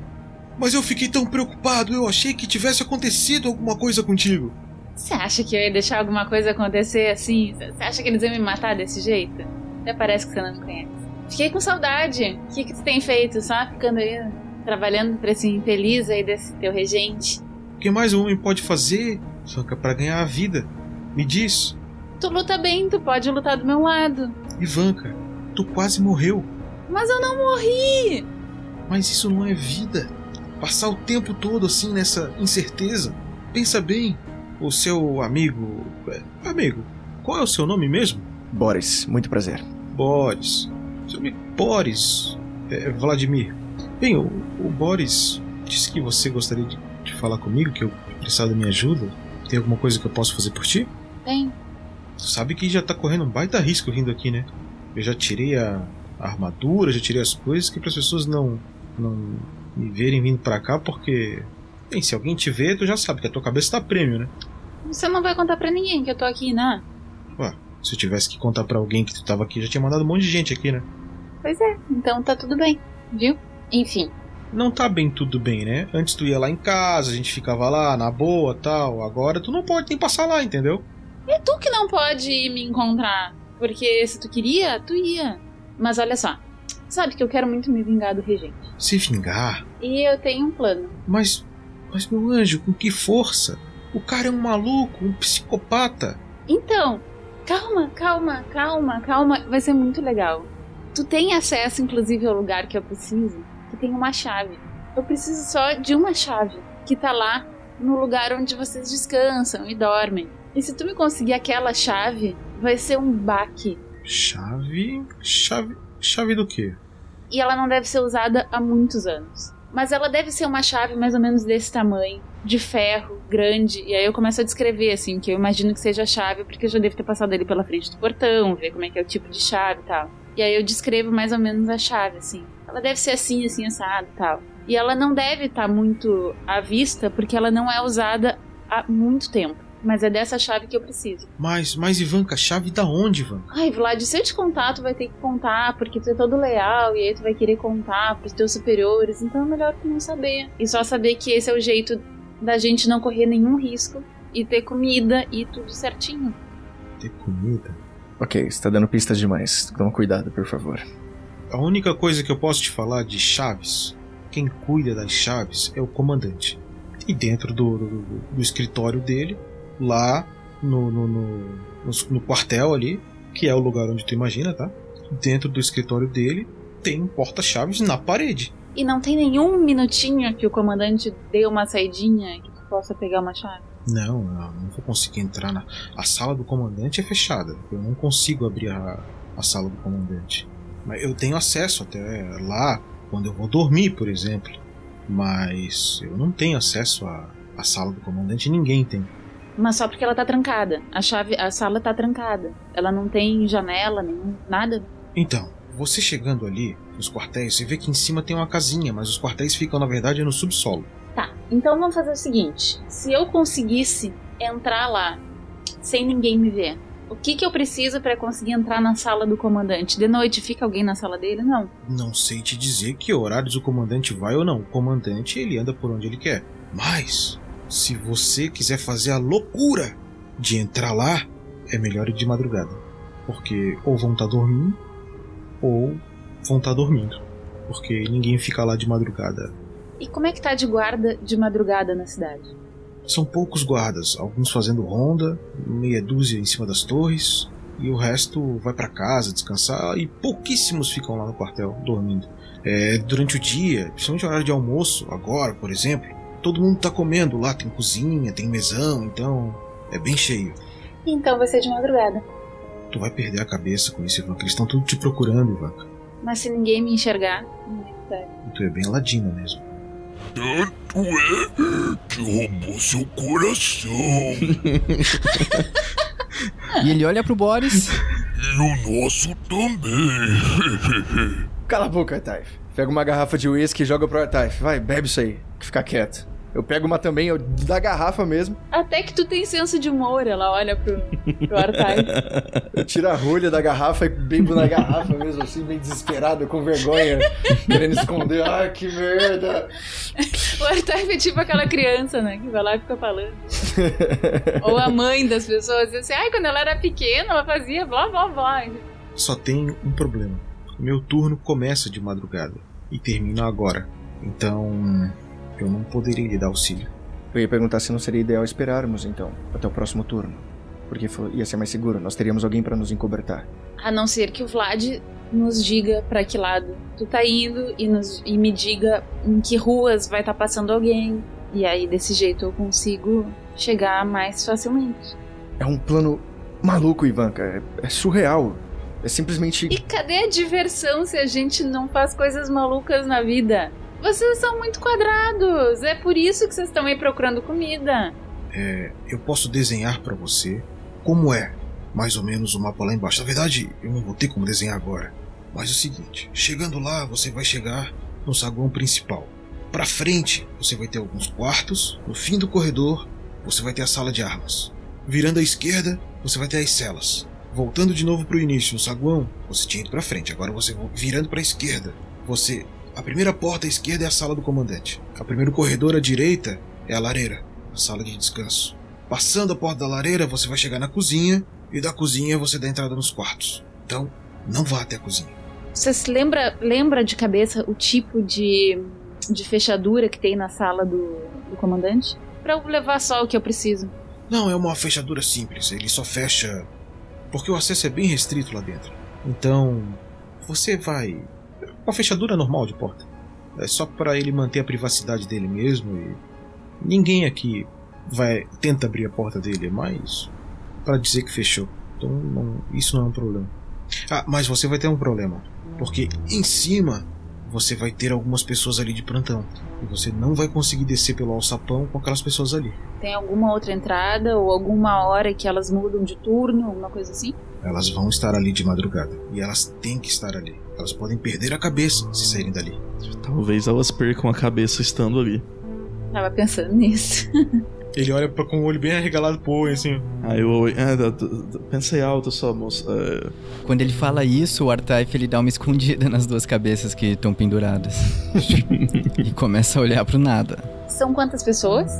Mas eu fiquei tão preocupado, eu achei que tivesse acontecido alguma coisa contigo. Você acha que eu ia deixar alguma coisa acontecer assim? Você acha que eles iam me matar desse jeito? Até parece que você não me conhece. Fiquei com saudade. O que, que você tem feito? Só ficando aí, trabalhando pra esse infeliz aí desse teu regente. O que mais um homem pode fazer, Sanka, pra ganhar a vida? Me diz, Tu luta bem, tu pode lutar do meu lado. Ivanka, tu quase morreu, Mas eu não morri! mas isso não é vida. Passar o tempo todo assim nessa incerteza. Pensa bem, o seu amigo. é, Amigo, qual é o seu nome mesmo? Boris, muito prazer. Boris. Seu amigo Boris. É, Vladimir. Bem, o, o Boris disse que você gostaria de, de falar comigo, que eu precisava da minha ajuda. Tem alguma coisa que eu posso fazer por ti? Tem. Tu sabe que já tá correndo um baita risco vindo aqui, né? Eu já tirei a, a armadura, já tirei as coisas que para as pessoas não, não me verem vindo pra cá, porque. Bem, se alguém te vê, tu já sabe que a tua cabeça tá prêmio, né? Você não vai contar pra ninguém que eu tô aqui, né? Ué, se eu tivesse que contar pra alguém que tu tava aqui, já tinha mandado um monte de gente aqui, né? Pois é, então tá tudo bem, viu? Enfim, Não tá bem tudo bem, né? Antes tu ia lá em casa, a gente ficava lá, na boa tal. Agora tu não pode nem passar lá, entendeu? é tu que não pode ir me encontrar. Porque se tu queria, tu ia. Mas olha só, sabe que eu quero muito me vingar do regente. Se vingar. E eu tenho um plano. Mas. Mas, meu anjo, com que força? O cara é um maluco, um psicopata. Então, calma, calma, calma, calma. Vai ser muito legal. Tu tem acesso, inclusive, ao lugar que eu preciso, tem uma chave. Eu preciso só de uma chave, que tá lá no lugar onde vocês descansam e dormem. E se tu me conseguir aquela chave, vai ser um baque. Chave. Chave. Chave do quê? E ela não deve ser usada há muitos anos. Mas ela deve ser uma chave mais ou menos desse tamanho, de ferro, grande. E aí eu começo a descrever, assim, que eu imagino que seja a chave, porque eu já devo ter passado ali pela frente do portão, ver como é que é o tipo de chave e tal. E aí eu descrevo mais ou menos a chave, assim. Ela deve ser assim, assim, assado e tal. E ela não deve estar muito à vista, porque ela não é usada há muito tempo. Mas é dessa chave que eu preciso. Mas, mas Ivanka, chave da onde, Ivanka? Ai, Vlad, se eu te contar, tu vai ter que contar, porque tu é todo leal, e aí tu vai querer contar pros teus superiores, então é melhor tu não saber. E só saber que esse é o jeito da gente não correr nenhum risco e ter comida e tudo certinho. Ter comida? Ok, você tá dando pistas demais. Toma cuidado, por favor. A única coisa que eu posso te falar de chaves, quem cuida das chaves é o comandante. E dentro do, do, do escritório dele, lá no, no, no, no, quartel ali, que é o lugar onde tu imagina, tá? Dentro do escritório dele tem um porta-chaves na parede. E não tem nenhum minutinho que o comandante dê uma saidinha que tu possa pegar uma chave. Não, não, não vou conseguir entrar na. A sala do comandante é fechada. Eu não consigo abrir a, a sala do comandante. Mas eu tenho acesso até lá quando eu vou dormir, por exemplo. Mas eu não tenho acesso à, à sala do comandante, ninguém tem. Mas só porque ela tá trancada. A chave, a sala tá trancada. Ela não tem janela, nem nada. Então, você chegando ali nos quartéis, você vê que em cima tem uma casinha, mas os quartéis ficam na verdade no subsolo. Tá, então vamos fazer o seguinte: se eu conseguisse entrar lá sem ninguém me ver, o que que eu preciso pra conseguir entrar na sala do comandante? De noite fica alguém na sala dele? Não. Não sei te dizer que horários o comandante vai ou não. O comandante ele anda por onde ele quer. Mas se você quiser fazer a loucura de entrar lá, é melhor ir de madrugada. Porque ou vão estar dormindo, ou vão estar dormindo. Porque ninguém fica lá de madrugada. E como é que tá de guarda de madrugada na cidade? São poucos guardas, alguns fazendo ronda, meia dúzia em cima das torres, e o resto vai para casa descansar, e pouquíssimos ficam lá no quartel dormindo. É, durante o dia, principalmente no horário de almoço, agora, por exemplo, todo mundo tá comendo lá, tem cozinha, tem mesão, então é bem cheio. Então vai ser de madrugada. Tu vai perder a cabeça com isso, Ivanka. Eles estão tudo te procurando, Ivanka. Mas se ninguém me enxergar, me pega. E tu é bem ladina mesmo. Tanto é que roubou seu coração. [laughs] E ele olha pro Boris. E o nosso também. [laughs] Cala a boca, Taif. Pega uma garrafa de uísque e joga pro Taif. Vai, bebe isso aí. Que fica quieto. Eu pego uma também, eu, da garrafa mesmo. Até que tu tem senso de humor, ela olha pro, pro Artai. [laughs] Eu tiro a rolha da garrafa e bebo na garrafa mesmo, assim, bem desesperado, com vergonha, querendo esconder. Ai, que merda! O Artai é tipo aquela criança, né? Que vai lá e fica falando. Ou a mãe das pessoas. Assim, ai, quando ela era pequena, ela fazia blá blá blá. Só tem um problema. Meu turno começa de madrugada e termina agora. Então, eu não poderia lhe dar auxílio. Eu ia perguntar se não seria ideal esperarmos, então, até o próximo turno. Porque ia ser mais seguro, nós teríamos alguém pra nos encobertar. A não ser que o Vlad nos diga pra que lado tu tá indo e, nos, e me diga em que ruas vai estar passando alguém. E aí, desse jeito, eu consigo chegar mais facilmente. É um plano maluco, Ivanka. É, é surreal. É simplesmente. E cadê a diversão se a gente não faz coisas malucas na vida? Vocês são muito quadrados. É por isso que vocês estão aí procurando comida. É, eu posso desenhar pra você como é mais ou menos o mapa lá embaixo. Na verdade, eu não vou ter como desenhar agora. Mas é o seguinte, chegando lá, você vai chegar no saguão principal. Para frente, você vai ter alguns quartos. No fim do corredor, você vai ter a sala de armas. Virando à esquerda, você vai ter as celas. Voltando de novo para o início, no saguão, você tinha ido para frente. Agora você virando para a esquerda, você a primeira porta à esquerda é a sala do comandante. O primeiro corredor à direita é a lareira, a sala de descanso. Passando a porta da lareira, você vai chegar na cozinha e da cozinha você dá entrada nos quartos. Então, não vá até a cozinha. Você se lembra, lembra de cabeça o tipo de, de fechadura que tem na sala do, do comandante? Pra eu levar só o que eu preciso. Não, é uma fechadura simples. Ele só fecha porque o acesso é bem restrito lá dentro. Então, você vai. Uma fechadura normal de porta. É só para ele manter a privacidade dele mesmo e. Ninguém aqui vai tenta abrir a porta dele, mas para dizer que fechou. Então não, isso não é um problema. Ah, mas você vai ter um problema, porque em cima você vai ter algumas pessoas ali de plantão e você não vai conseguir descer pelo alçapão com aquelas pessoas ali. Tem alguma outra entrada ou alguma hora que elas mudam de turno, alguma coisa assim? Elas vão estar ali de madrugada e elas têm que estar ali. Elas podem perder a cabeça se saírem dali. Talvez elas percam a cabeça estando ali. Tava pensando nisso. Ele olha pra, com o olho bem arregalado pro Owen, assim. Aí eu é, d- d- d- pensei alto só, moça. É, Quando ele fala isso, o Artaif ele dá uma escondida nas duas cabeças que estão penduradas. [laughs] e começa a olhar pro nada. São quantas pessoas?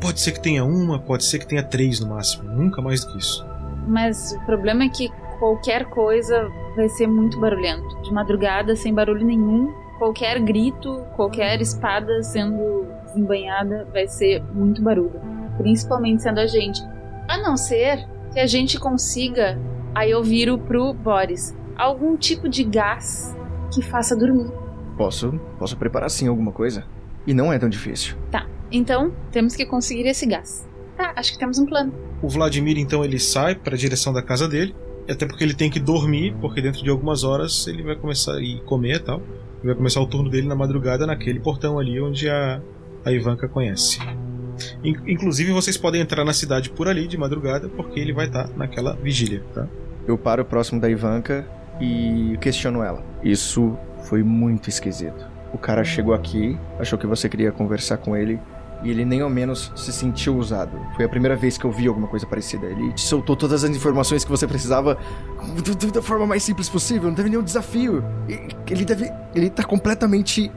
Pode ser que tenha uma, pode ser que tenha três no máximo. Nunca mais do que isso. Mas o problema é que qualquer coisa vai ser muito barulhento. De madrugada, sem barulho nenhum, qualquer grito, qualquer espada sendo desembanhada vai ser muito barulho. Principalmente sendo a gente. A não ser que a gente consiga. Aí eu viro pro Boris. Algum tipo de gás que faça dormir. Posso, posso preparar sim alguma coisa. E não é tão difícil. Tá, então temos que conseguir esse gás. Tá, acho que temos um plano. O Vladimir então ele sai para a direção da casa dele, até porque ele tem que dormir, porque dentro de algumas horas ele vai começar a comer e tal. Vai começar o turno dele na madrugada naquele portão ali onde a, a Ivanka conhece. In- Inclusive vocês podem entrar na cidade por ali de madrugada, porque ele vai estar naquela vigília, tá? Eu paro próximo da Ivanka e questiono ela. Isso foi muito esquisito. O cara chegou aqui, achou que você queria conversar com ele e ele nem ao menos se sentiu usado. Foi a primeira vez que eu vi alguma coisa parecida. Ele te soltou todas as informações que você precisava da forma mais simples possível. Não teve nenhum desafio. Ele deve. Ele tá completamente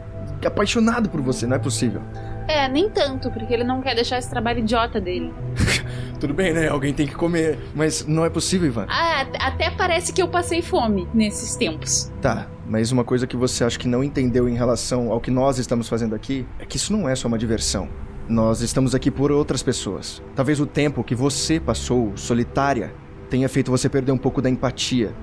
apaixonado por você, não é possível. É, nem tanto, porque ele não quer deixar esse trabalho idiota dele. [laughs] Tudo bem, né? Alguém tem que comer. Mas não é possível, Ivan. Ah, até parece que eu passei fome nesses tempos. Tá, mas uma coisa que você acha que não entendeu em relação ao que nós estamos fazendo aqui é que isso não é só uma diversão. Nós estamos aqui por outras pessoas. Talvez o tempo que você passou solitária tenha feito você perder um pouco da empatia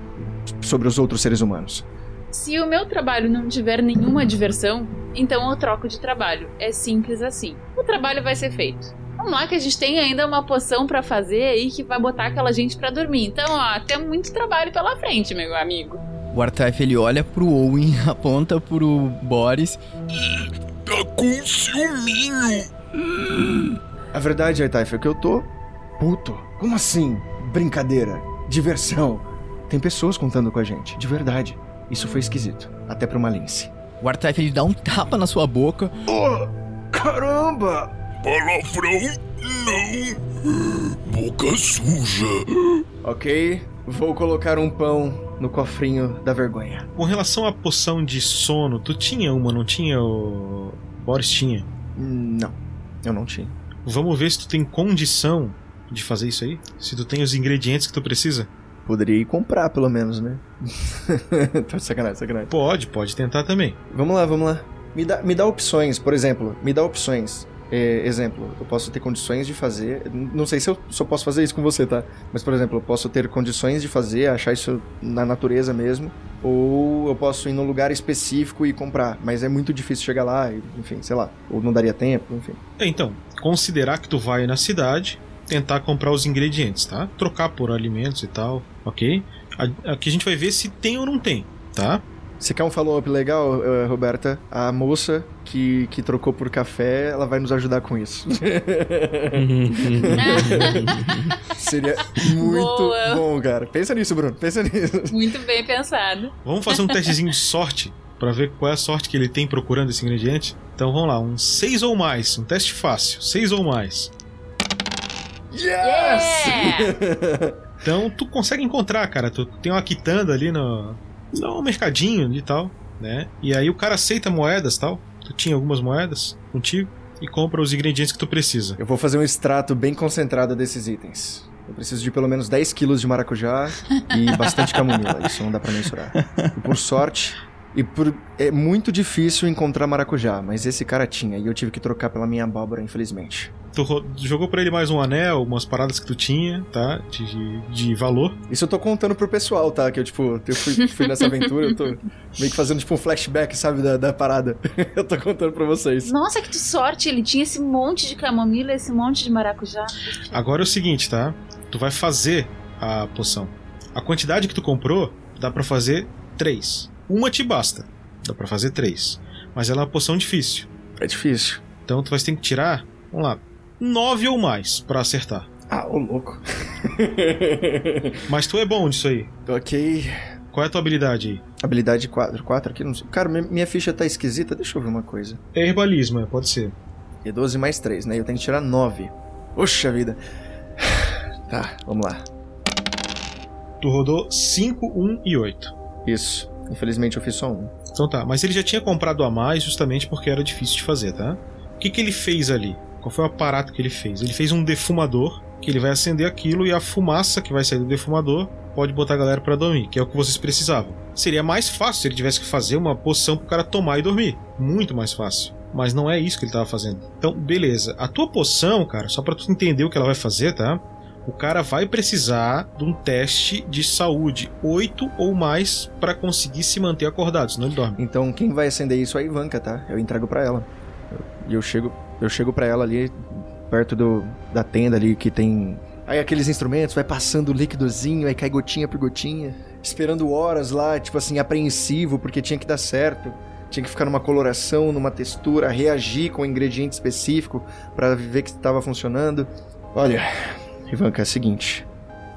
sobre os outros seres humanos. Se o meu trabalho não tiver nenhuma diversão, então eu troco de trabalho. É simples assim. O trabalho vai ser feito. Vamos lá que a gente tem ainda uma poção pra fazer aí que vai botar aquela gente pra dormir. Então, ó, tem muito trabalho pela frente, meu amigo. O Artaif ele olha pro Owen, [laughs] aponta pro Boris. Tá com ciúminho. A verdade, Artaif, é que eu tô puto. Como assim? Brincadeira, diversão. Tem pessoas contando com a gente, de verdade. Isso foi esquisito, até pra uma lince. O Artaif ele dá um tapa na sua boca. Oh, caramba! Palavrão não. Boca suja. Ok, vou colocar um pão no cofrinho da vergonha. Com relação à poção de sono, tu tinha uma, não tinha? O Boris tinha. Não, eu não tinha. Vamos ver se tu tem condição de fazer isso aí? Se tu tem os ingredientes que tu precisa? Poderia ir comprar, pelo menos, né? [laughs] tá sacanagem, sacanagem. Pode, pode tentar também. Vamos lá, vamos lá. Me dá, me dá opções, por exemplo, me dá opções. É, exemplo, eu posso ter condições de fazer. Não sei se eu só posso fazer isso com você, tá? Mas, por exemplo, eu posso ter condições de fazer, achar isso na natureza mesmo. Ou eu posso ir num lugar específico e comprar. Mas é muito difícil chegar lá, enfim, sei lá. Ou não daria tempo, enfim. É, Então, considerar que tu vai na cidade, tentar comprar os ingredientes, tá? Trocar por alimentos e tal, ok? Aqui a gente vai ver se tem ou não tem, tá? Você quer um follow-up legal, eh, Roberta? A moça que, que trocou por café, ela vai nos ajudar com isso. [laughs] Seria muito Boa. bom, cara. Pensa nisso, Bruno. Pensa nisso. Muito bem pensado. Vamos fazer um testezinho de sorte pra ver qual é a sorte que ele tem procurando esse ingrediente. Então vamos lá, um 6 ou mais, um teste fácil, 6 ou mais. Yeah! Então tu consegue encontrar, cara. Tu tem uma quitanda ali no, no mercadinho e tal, né? E aí o cara aceita moedas tal. Tu tinha algumas moedas contigo e compra os ingredientes que tu precisa. Eu vou fazer um extrato bem concentrado desses itens. Eu preciso de pelo menos 10 quilos de maracujá [laughs] e bastante camomila. Isso não dá pra mensurar. E por sorte, e por é muito difícil encontrar maracujá, mas esse cara tinha e eu tive que trocar pela minha abóbora, infelizmente. Tu jogou pra ele mais um anel, umas paradas que tu tinha, tá? De, de valor. Isso eu tô contando pro pessoal, tá? Que eu, tipo, eu fui, fui nessa aventura, eu tô meio que fazendo, tipo, um flashback, sabe, da, da parada. [laughs] eu tô contando pra vocês. Nossa, que sorte! Ele tinha esse monte de camomila, esse monte de maracujá. Agora é o seguinte, tá? Tu vai fazer a poção. A quantidade que tu comprou dá pra fazer três. Uma te basta. Dá pra fazer três. Mas ela é uma poção difícil. É difícil. Então tu vai ter que tirar, vamos lá, nove ou mais pra acertar. Ah, ô louco. [laughs] Mas tu é bom disso aí. ok. Qual é a tua habilidade aí? Habilidade 4. 4 aqui, não sei. Cara, minha, minha ficha tá esquisita, deixa eu ver uma coisa. É herbalismo, é, pode ser. E 12 mais 3, né? Eu tenho que tirar 9. Poxa vida. Tá, vamos lá. Tu rodou 5, 1 e 8. Isso. Infelizmente eu fiz só um. Então tá, mas ele já tinha comprado a mais justamente porque era difícil de fazer, tá? O que, que ele fez ali? Qual foi o aparato que ele fez? Ele fez um defumador, que ele vai acender aquilo e a fumaça que vai sair do defumador pode botar a galera pra dormir, que é o que vocês precisavam. Seria mais fácil se ele tivesse que fazer uma poção pro cara tomar e dormir. Muito mais fácil. Mas não é isso que ele tava fazendo. Então, beleza. A tua poção, cara, só pra tu entender o que ela vai fazer, tá? O cara vai precisar de um teste de saúde 8 ou mais pra conseguir se manter acordado, senão ele dorme. Então quem vai acender isso é a Ivanka, tá? Eu entrego pra ela. E eu, chego, eu chego pra ela ali, perto do, da tenda ali que tem. Aí aqueles instrumentos, vai passando líquidozinho, aí cai gotinha por gotinha. Esperando horas lá, tipo assim, apreensivo, porque tinha que dar certo. Tinha que ficar numa coloração, numa textura, reagir com um ingrediente específico pra ver que estava funcionando. Olha, Ivanka, é o seguinte.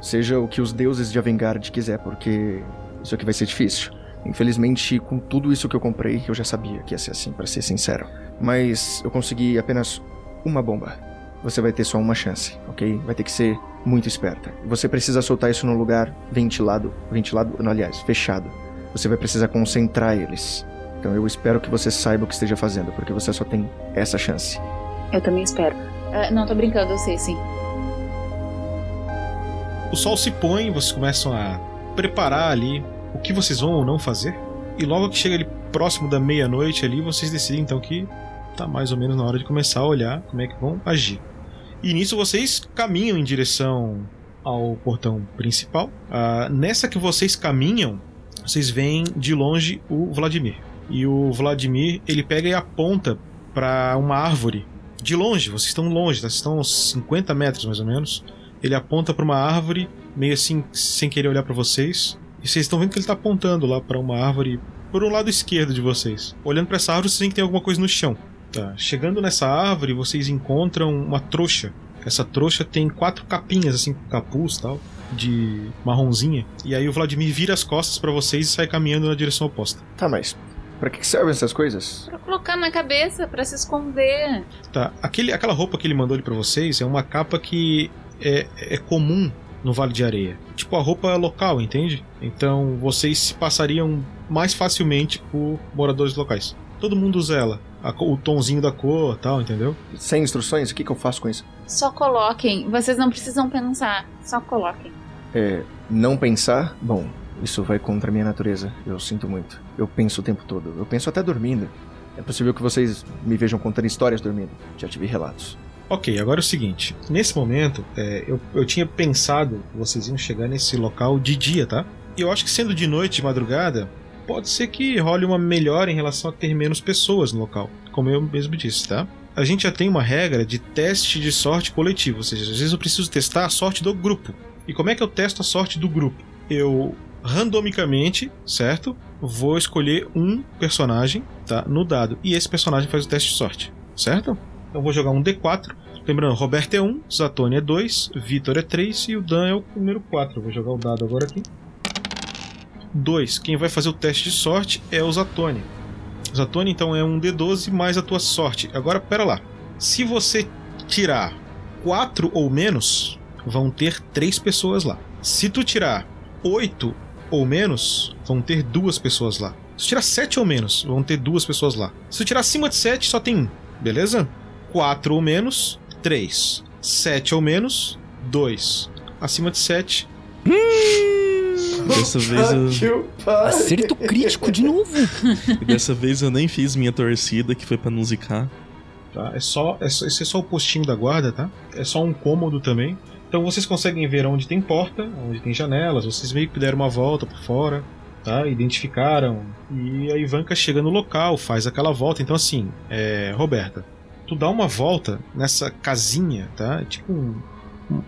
Seja o que os deuses de Avengard quiser, porque isso aqui vai ser difícil. Infelizmente, com tudo isso que eu comprei, eu já sabia que ia ser assim, pra ser sincero. Mas eu consegui apenas uma bomba. Você vai ter só uma chance, ok? Vai ter que ser muito esperta. Você precisa soltar isso num lugar ventilado, ventilado, não, aliás, fechado. Você vai precisar concentrar eles. Então eu espero que você saiba o que esteja fazendo, porque você só tem essa chance. Eu também espero. Ah, não, tô brincando, eu sei sim. O sol se põe, vocês começam a preparar ali o que vocês vão ou não fazer. E logo que chega ali próximo da meia-noite ali, vocês decidem então que tá mais ou menos na hora de começar a olhar como é que vão agir. E nisso vocês caminham em direção ao portão principal. Ah, nessa que vocês caminham, vocês veem de longe o Vladimir. E o Vladimir, ele pega e aponta para uma árvore. De longe, vocês estão longe, tá? vocês estão uns 50 metros mais ou menos. Ele aponta para uma árvore, meio assim, sem querer olhar para vocês. E vocês estão vendo que ele tá apontando lá para uma árvore por um lado esquerdo de vocês. Olhando para essa árvore, vocês veem que tem alguma coisa no chão. Tá. Chegando nessa árvore, vocês encontram uma trouxa. Essa trouxa tem quatro capinhas, assim, com capuz e tal, de marronzinha. E aí o Vladimir vira as costas para vocês e sai caminhando na direção oposta. Tá, mas pra que que servem essas coisas? Pra colocar na cabeça, pra se esconder. Tá. Aquele, aquela roupa que ele mandou ali pra vocês é uma capa que é, é comum no Vale de Areia. Tipo a roupa local, entende? Então vocês se passariam mais facilmente por moradores locais. Todo mundo usa ela. A o tonzinho da cor tal, entendeu? Sem instruções, o que, que eu faço com isso? Só coloquem. Vocês não precisam pensar. Só coloquem. É. Não pensar? Bom, isso vai contra a minha natureza. Eu sinto muito. Eu penso o tempo todo. Eu penso até dormindo. É possível que vocês me vejam contando histórias dormindo. Já tive relatos. Ok, agora é o seguinte. Nesse momento, é, eu, eu tinha pensado que vocês iam chegar nesse local de dia, tá? E eu acho que sendo de noite, de madrugada, pode ser que role uma melhora em relação a ter menos pessoas no local, como eu mesmo disse, tá? A gente já tem uma regra de teste de sorte coletivo, ou seja, às vezes eu preciso testar a sorte do grupo. E como é que eu testo a sorte do grupo? Eu randomicamente, certo? vou escolher um personagem, tá? No dado. E esse personagem faz o teste de sorte, certo? Então vou jogar um D4. Lembrando, Roberto é 1, Zatoni é 2, Vitor é 3 e o Dan é o número 4. Eu vou jogar o dado agora aqui. 2. Quem vai fazer o teste de sorte é o Zatoni. Zatoni, então, é um D12 mais a tua sorte. Agora, pera lá. Se você tirar 4 ou menos, vão ter 3 pessoas lá. Se tu tirar 8 ou menos, vão ter duas pessoas lá. Se tu tirar 7 ou menos, vão ter duas pessoas lá. Se tu tirar acima de 7, só tem um. Beleza? 4 ou menos, 3. 7 ou menos, 2. Acima de 7. Dessa vez eu. Acerto crítico de novo. [laughs] Dessa vez eu nem fiz minha torcida, que foi pra não zicar. Tá? É só, é só, esse é só o postinho da guarda, tá? É só um cômodo também. Então vocês conseguem ver onde tem porta, onde tem janelas, vocês meio que deram uma volta por fora, tá? Identificaram. E a Ivanka chega no local, faz aquela volta. Então assim, é, Roberta, tu dá uma volta nessa casinha, tá? É tipo um,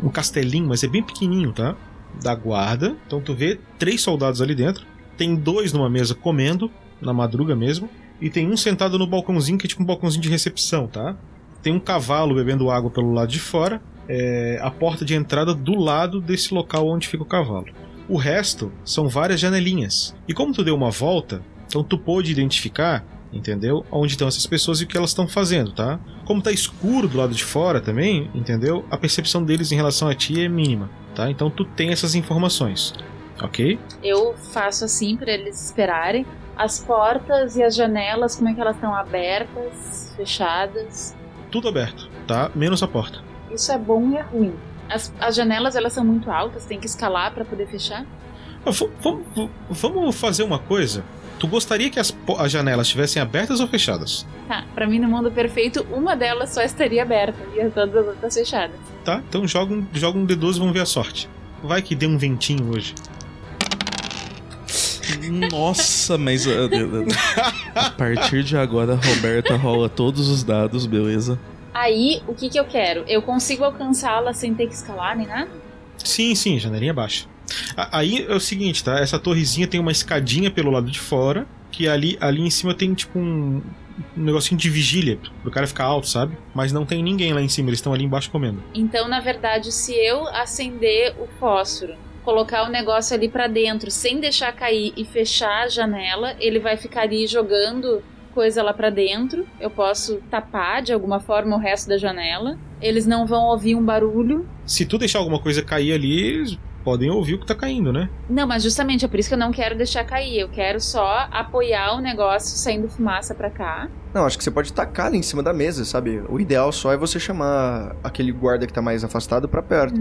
um castelinho, mas é bem pequenininho, tá? Da guarda. Então tu vê três soldados ali dentro. Tem dois numa mesa comendo, na madruga mesmo. E tem um sentado no balcãozinho, que é tipo um balcãozinho de recepção, tá? Tem um cavalo bebendo água pelo lado de fora. É, a porta de entrada do lado desse local onde fica o cavalo. O resto são várias janelinhas. E como tu deu uma volta, então tu pôde identificar, entendeu? Onde estão essas pessoas e o que elas estão fazendo, tá? Como tá escuro do lado de fora também, entendeu? A percepção deles em relação a ti é mínima, tá? Então tu tem essas informações, ok? Eu faço assim pra eles esperarem. As portas e as janelas, como é que elas estão abertas, fechadas? Tudo aberto, tá? Menos a porta. Isso é bom e é ruim. As, as janelas elas são muito altas, tem que escalar pra poder fechar? Ah, vamos fazer uma coisa. Tu gostaria que as, as janelas estivessem abertas ou fechadas? Tá, pra mim no mundo perfeito, uma delas só estaria aberta e as todas as outras fechadas. Tá? Então joga um, joga um D12 e vamos ver a sorte. Vai que dê um ventinho hoje. Nossa, mas uh, uh, a partir de agora a Roberta rola todos os dados, beleza? Aí, o que que eu quero? Eu consigo alcançá-la sem ter que escalar nem nada? Sim, sim, janelinha baixa. Aí é o seguinte, tá? Essa torrezinha tem uma escadinha pelo lado de fora, que ali, ali em cima tem tipo um, um negocinho de vigília, pro cara ficar alto, sabe? Mas não tem ninguém lá em cima, eles estão ali embaixo comendo. Então, na verdade, se eu acender o fósforo, colocar o negócio ali pra dentro, sem deixar cair e fechar a janela, ele vai ficar ali jogando coisa lá pra dentro. Eu posso tapar de alguma forma o resto da janela. Eles não vão ouvir um barulho. Se tu deixar alguma coisa cair ali, podem ouvir o que tá caindo, né? Não, mas justamente é por isso que eu não quero deixar cair. Eu quero só apoiar o negócio saindo fumaça pra cá. Não, acho que você pode tacar ali em cima da mesa, sabe? O ideal só é você chamar aquele guarda que tá mais afastado pra perto.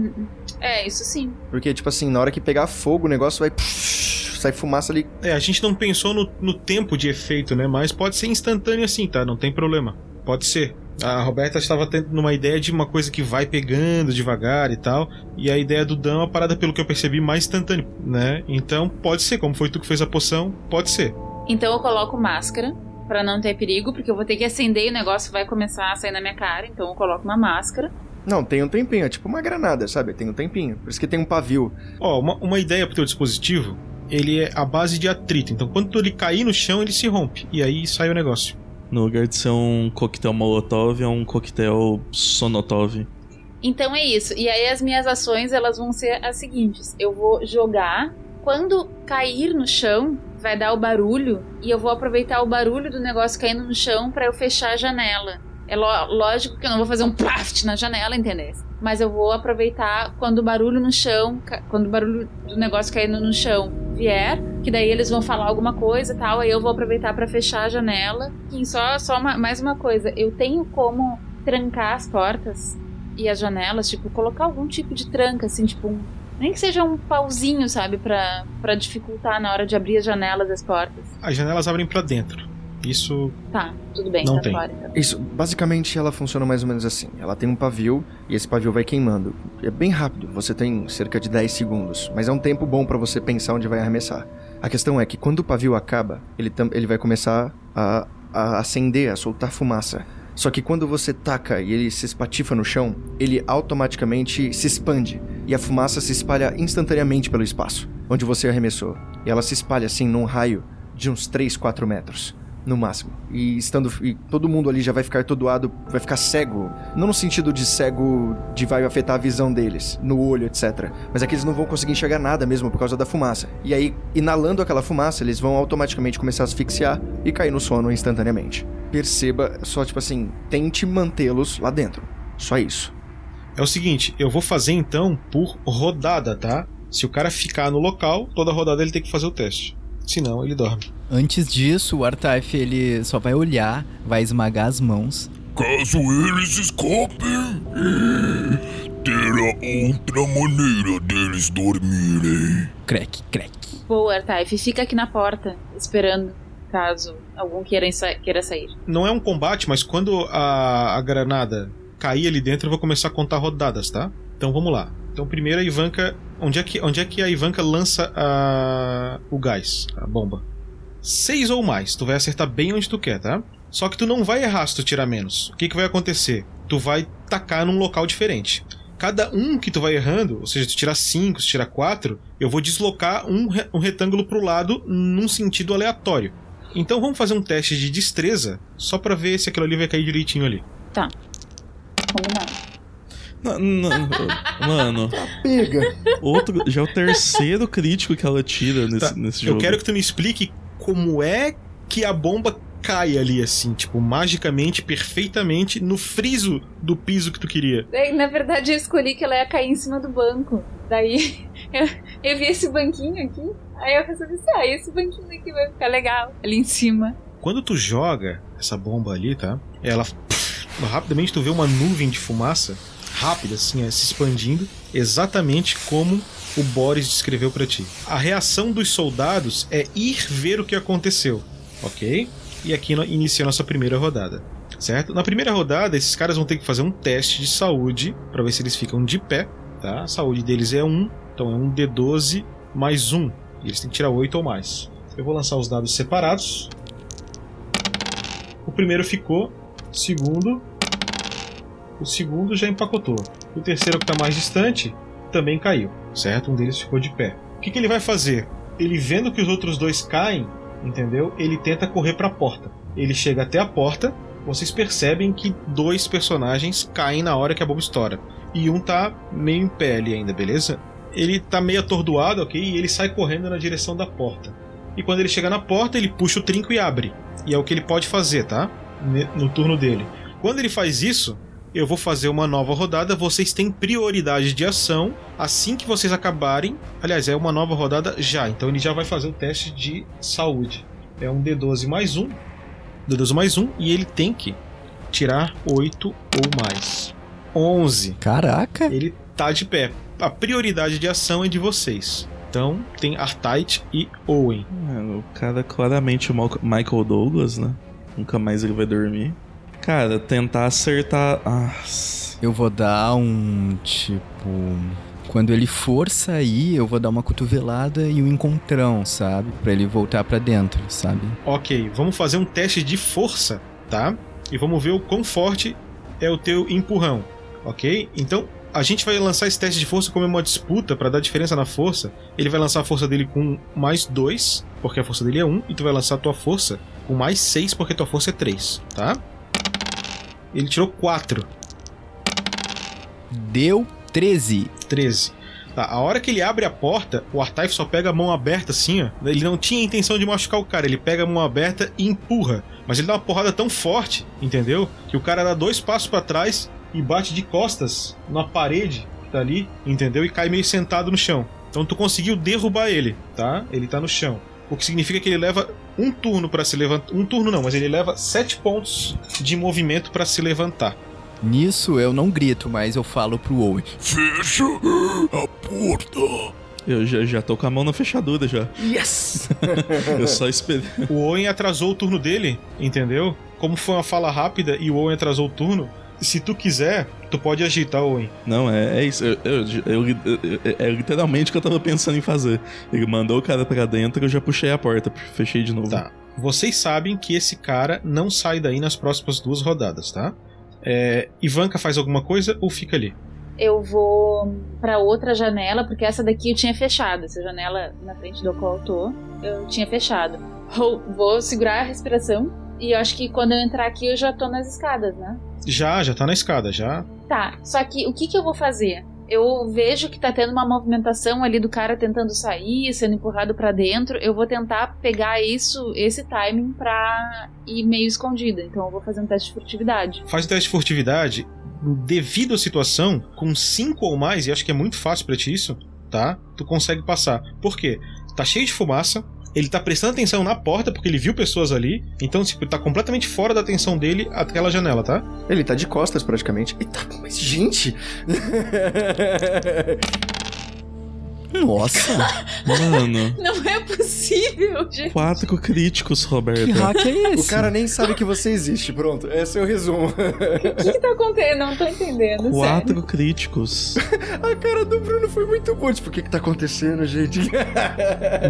É, isso sim. Porque, tipo assim, na hora que pegar fogo, o negócio vai. sai fumaça ali. É, a gente não pensou no, no tempo de efeito, né? Mas pode ser instantâneo assim, tá? Não tem problema. Pode ser. A Roberta estava tendo uma ideia de uma coisa que vai pegando devagar e tal. E a ideia do Dan é uma parada, pelo que eu percebi, mais instantânea, né? Então pode ser, como foi tu que fez a poção, pode ser. Então eu coloco máscara pra não ter perigo, porque eu vou ter que acender e o negócio vai começar a sair na minha cara. Então eu coloco uma máscara. Não, tem um tempinho, é tipo uma granada, sabe? Tem um tempinho. Por isso que tem um pavio. Ó, uma, uma ideia pro teu dispositivo, ele é a base de atrito. Então quando ele cair no chão, ele se rompe. E aí sai o negócio. No lugar de ser um coquetel Molotov, é um coquetel Sonotov. Então é isso. E aí as minhas ações elas vão ser as seguintes: eu vou jogar. Quando cair no chão, vai dar o barulho e eu vou aproveitar o barulho do negócio caindo no chão pra eu fechar a janela. É lógico que eu não vou fazer um [laughs] plaft na janela, entendeu? Mas eu vou aproveitar quando o barulho no chão, quando o barulho do negócio caindo no chão vier, que daí eles vão falar alguma coisa e tal, aí eu vou aproveitar pra fechar a janela. E só, só uma- mais uma coisa, eu tenho como trancar as portas e as janelas, tipo, colocar algum tipo de tranca, assim, tipo, um, nem que seja um pauzinho, sabe, pra dificultar na hora de abrir as janelas e as portas. As janelas abrem pra dentro. Isso Tá, tudo bem, Não tá tem. fora então. Isso, basicamente ela funciona mais ou menos assim. Ela tem um pavio e esse pavio vai queimando. É bem rápido, você tem cerca de 10 segundos, mas é um tempo bom pra você pensar onde vai arremessar. A questão é que quando o pavio acaba, ele, tam- ele vai começar a, a acender, a soltar fumaça. Só que quando você taca e ele se espatifa no chão, ele automaticamente se expande e a fumaça se espalha instantaneamente pelo espaço onde você arremessou. E ela se espalha assim num raio de uns 3, 4 metros. No máximo. E estando. E todo mundo ali já vai ficar atordoado, vai ficar cego. Não no sentido de cego de vai afetar a visão deles, no olho, etc. Mas é que eles não vão conseguir enxergar nada mesmo por causa da fumaça. E aí, inalando aquela fumaça, eles vão automaticamente começar a asfixiar e cair no sono instantaneamente. Perceba, só tipo assim, tente mantê-los lá dentro. Só isso. É o seguinte, eu vou fazer então por rodada, tá? Se o cara ficar no local, toda rodada ele tem que fazer o teste. Senão, ele dorme. Antes disso, o Artaif ele só vai olhar, vai esmagar as mãos. Caso eles escapem, terá outra maneira deles dormirem. Crack, crack. Boa, Artaif, fica aqui na porta, esperando, caso algum queira, queira sair. Não é um combate, mas quando a, a granada cair ali dentro, eu vou começar a contar rodadas, tá? Então vamos lá. Então primeiro a Ivanka. Onde é que, onde é que a Ivanka lança a, o gás, a bomba? Seis ou mais. Tu vai acertar bem onde tu quer, tá? Só que tu não vai errar se tu tirar menos. O que, que vai acontecer? Tu vai tacar num local diferente. Cada um que tu vai errando, ou seja, tu tirar 5, se tirar 4, eu vou deslocar um, re- um retângulo pro lado num sentido aleatório. Então vamos fazer um teste de destreza, só pra ver se aquilo ali vai cair direitinho ali. Tá. Combinado. Não, não, mano, Pega! outro, já é o terceiro crítico que ela tira nesse, Tá, nesse Eu jogo. quero que tu me explique como é que a bomba cai ali assim, tipo, magicamente, perfeitamente, no friso do piso que tu queria. Na verdade, eu escolhi que ela ia cair em cima do banco. Daí, [laughs] eu, eu vi esse banquinho aqui. Aí eu resolvi assim, ah, esse banquinho aqui vai ficar legal. Ali em cima. Quando tu joga essa bomba ali, tá? Ela rapidamente tu vê uma nuvem de fumaça rápida assim, se expandindo, exatamente como o Boris descreveu pra ti. A reação dos soldados é ir ver o que aconteceu, OK? E aqui inicia a nossa primeira rodada. Certo? Na primeira rodada, esses caras vão ter que fazer um teste de saúde pra ver se eles ficam de pé, tá? A saúde deles é 1, então é um D12 mais 1. E eles têm que tirar 8 ou mais. Eu vou lançar os dados separados. O primeiro ficou, segundo. O segundo já empacotou. O terceiro que está mais distante também caiu, certo? Um deles ficou de pé. O que, que ele vai fazer? Ele vendo que os outros dois caem, entendeu? Ele tenta correr para a porta. Ele chega até a porta. Vocês percebem que dois personagens caem na hora que a bomba estoura. E um tá meio em pé ali ainda, beleza? Ele tá meio atordoado, ok? E ele sai correndo na direção da porta. E quando ele chega na porta, ele puxa o trinco e abre. E é o que ele pode fazer, tá? No turno dele. Quando ele faz isso, eu vou fazer uma nova rodada. Vocês têm prioridade de ação assim que vocês acabarem. Aliás, é uma nova rodada já. Então ele já vai fazer o teste de saúde. É um D12 mais um. D12 mais um. E ele tem que tirar 8 ou mais. 11. Caraca! Ele tá de pé. A prioridade de ação é de vocês. Então tem Artite e Owen. Mano, o cara claramente o Michael Douglas, né? Nunca mais ele vai dormir. Cara, tentar acertar. Ah, Eu vou dar um tipo. Quando ele for sair, eu vou dar uma cotovelada e um encontrão, sabe? Pra ele voltar pra dentro, sabe? Ok, vamos fazer um teste de força, tá? E vamos ver o quão forte é o teu empurrão, ok? Então a gente vai lançar esse teste de força como é uma disputa pra dar diferença na força. Ele vai lançar a força dele com mais 2, porque a força dele é 1, um, e tu vai lançar a tua força com mais 6, porque tua força é 3, tá? Ele tirou 4. Deu 13. 13. Tá, a hora que ele abre a porta, o Artaif só pega a mão aberta assim, ó. Ele não tinha intenção de machucar o cara, ele pega a mão aberta e empurra. Mas ele dá uma porrada tão forte, entendeu? Que o cara dá dois passos pra trás e bate de costas na parede que tá ali, entendeu? E cai meio sentado no chão. Então tu conseguiu derrubar ele, tá? Ele tá no chão. O que significa que ele leva um turno pra se levantar. Um turno não, mas ele leva sete pontos de movimento pra se levantar. Nisso eu não grito, mas eu falo pro Owen. Fecha a porta. eu já, já tô com a mão na fechadura já. Yes! [laughs] Eu só esperei. O Owen atrasou o turno dele, entendeu? Como foi uma fala rápida e o Owen atrasou o turno, se tu quiser, tu pode agir, tá, Owen? Não, é, é isso. Eu, eu- eu- eu- é literalmente o que eu tava pensando em fazer. Ele mandou o cara pra dentro, eu já puxei a porta, fechei de novo. Tá. Vocês sabem que esse cara não sai daí nas próximas duas rodadas, tá? É, Ivanka faz alguma coisa ou fica ali? eu vou pra outra janela, porque essa daqui eu tinha fechado. Essa janela na frente do qual eu tô, eu tinha fechado. Vou, vou segurar a respiração. E eu acho que quando eu entrar aqui eu já tô nas escadas, né? Já, já tá na escada, já. Tá, só que o que, que eu vou fazer? Eu vejo que tá tendo uma movimentação ali do cara tentando sair, sendo empurrado pra dentro. Eu vou tentar pegar isso, esse timing pra ir meio escondida. Então eu vou fazer um teste de furtividade. Faz o teste de furtividade. Devido à situação, com 5 ou mais, e acho que é muito fácil pra ti isso, tá? Tu consegue passar. Por quê? Tá cheio de fumaça, ele tá prestando atenção na porta porque ele viu pessoas ali. Então, tipo, tá completamente fora da atenção dele aquela janela, tá? Ele tá de costas praticamente. Eita, mas gente! [laughs] Nossa! Mano, Não é possível, gente. quatro críticos, Roberta. Que hack é o esse? cara nem sabe que você existe. Pronto, esse é o resumo. O que, que tá acontecendo? Não tô entendendo. Sério. Quatro críticos. A cara do Bruno foi muito boa. Tipo, o que que tá acontecendo, gente?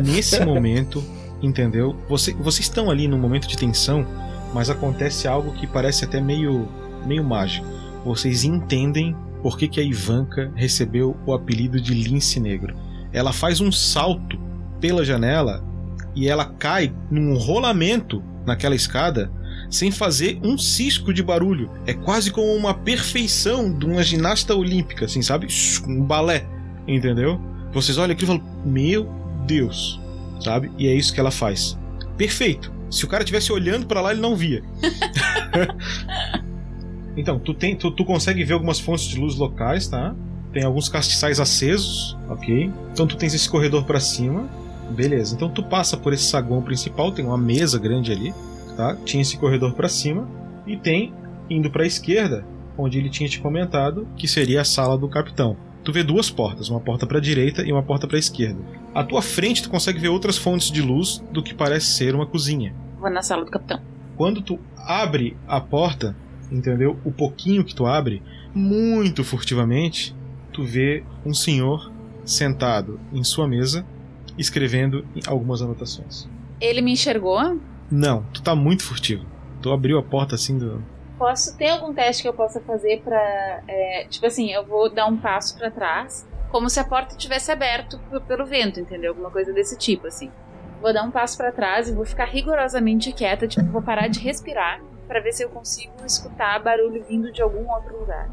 Nesse momento, entendeu? Você, vocês estão ali num momento de tensão, mas acontece algo que parece até meio, meio mágico. Vocês entendem por que, que a Ivanka recebeu o apelido de Lince Negro. Ela faz um salto pela janela e ela cai num rolamento naquela escada sem fazer um cisco de barulho. É quase como uma perfeição de uma ginasta olímpica, assim, sabe? Um balé, entendeu? Vocês olham aquilo e falam: Meu Deus, sabe? E é isso que ela faz. Perfeito. Se o cara estivesse olhando pra lá, ele não via. [laughs] então, tu, tem, tu, tu consegue ver algumas fontes de luz locais, tá? Tem alguns castiçais acesos, ok? Então tu tens esse corredor pra cima, beleza. Então tu passa por esse saguão principal, tem uma mesa grande ali, tá? Tinha esse corredor pra cima e tem indo pra esquerda, onde ele tinha te comentado que seria a sala do capitão. Tu vê duas portas, uma porta pra direita e uma porta pra esquerda. À tua frente tu consegue ver outras fontes de luz do que parece ser uma cozinha. Vou na sala do capitão. Quando tu abre a porta, entendeu? O pouquinho que tu abre, muito furtivamente, tu vê um senhor sentado em sua mesa, escrevendo algumas anotações. Ele me enxergou? Não, tu tá muito furtivo. Tu abriu a porta assim do. Posso ter algum teste que eu possa fazer pra. é, tipo assim, eu vou dar um passo pra trás, como se a porta tivesse aberto pelo vento, entendeu? Alguma coisa desse tipo, assim. Vou dar um passo pra trás e vou ficar rigorosamente quieta, tipo, vou parar de respirar pra ver se eu consigo escutar barulho vindo de algum outro lugar.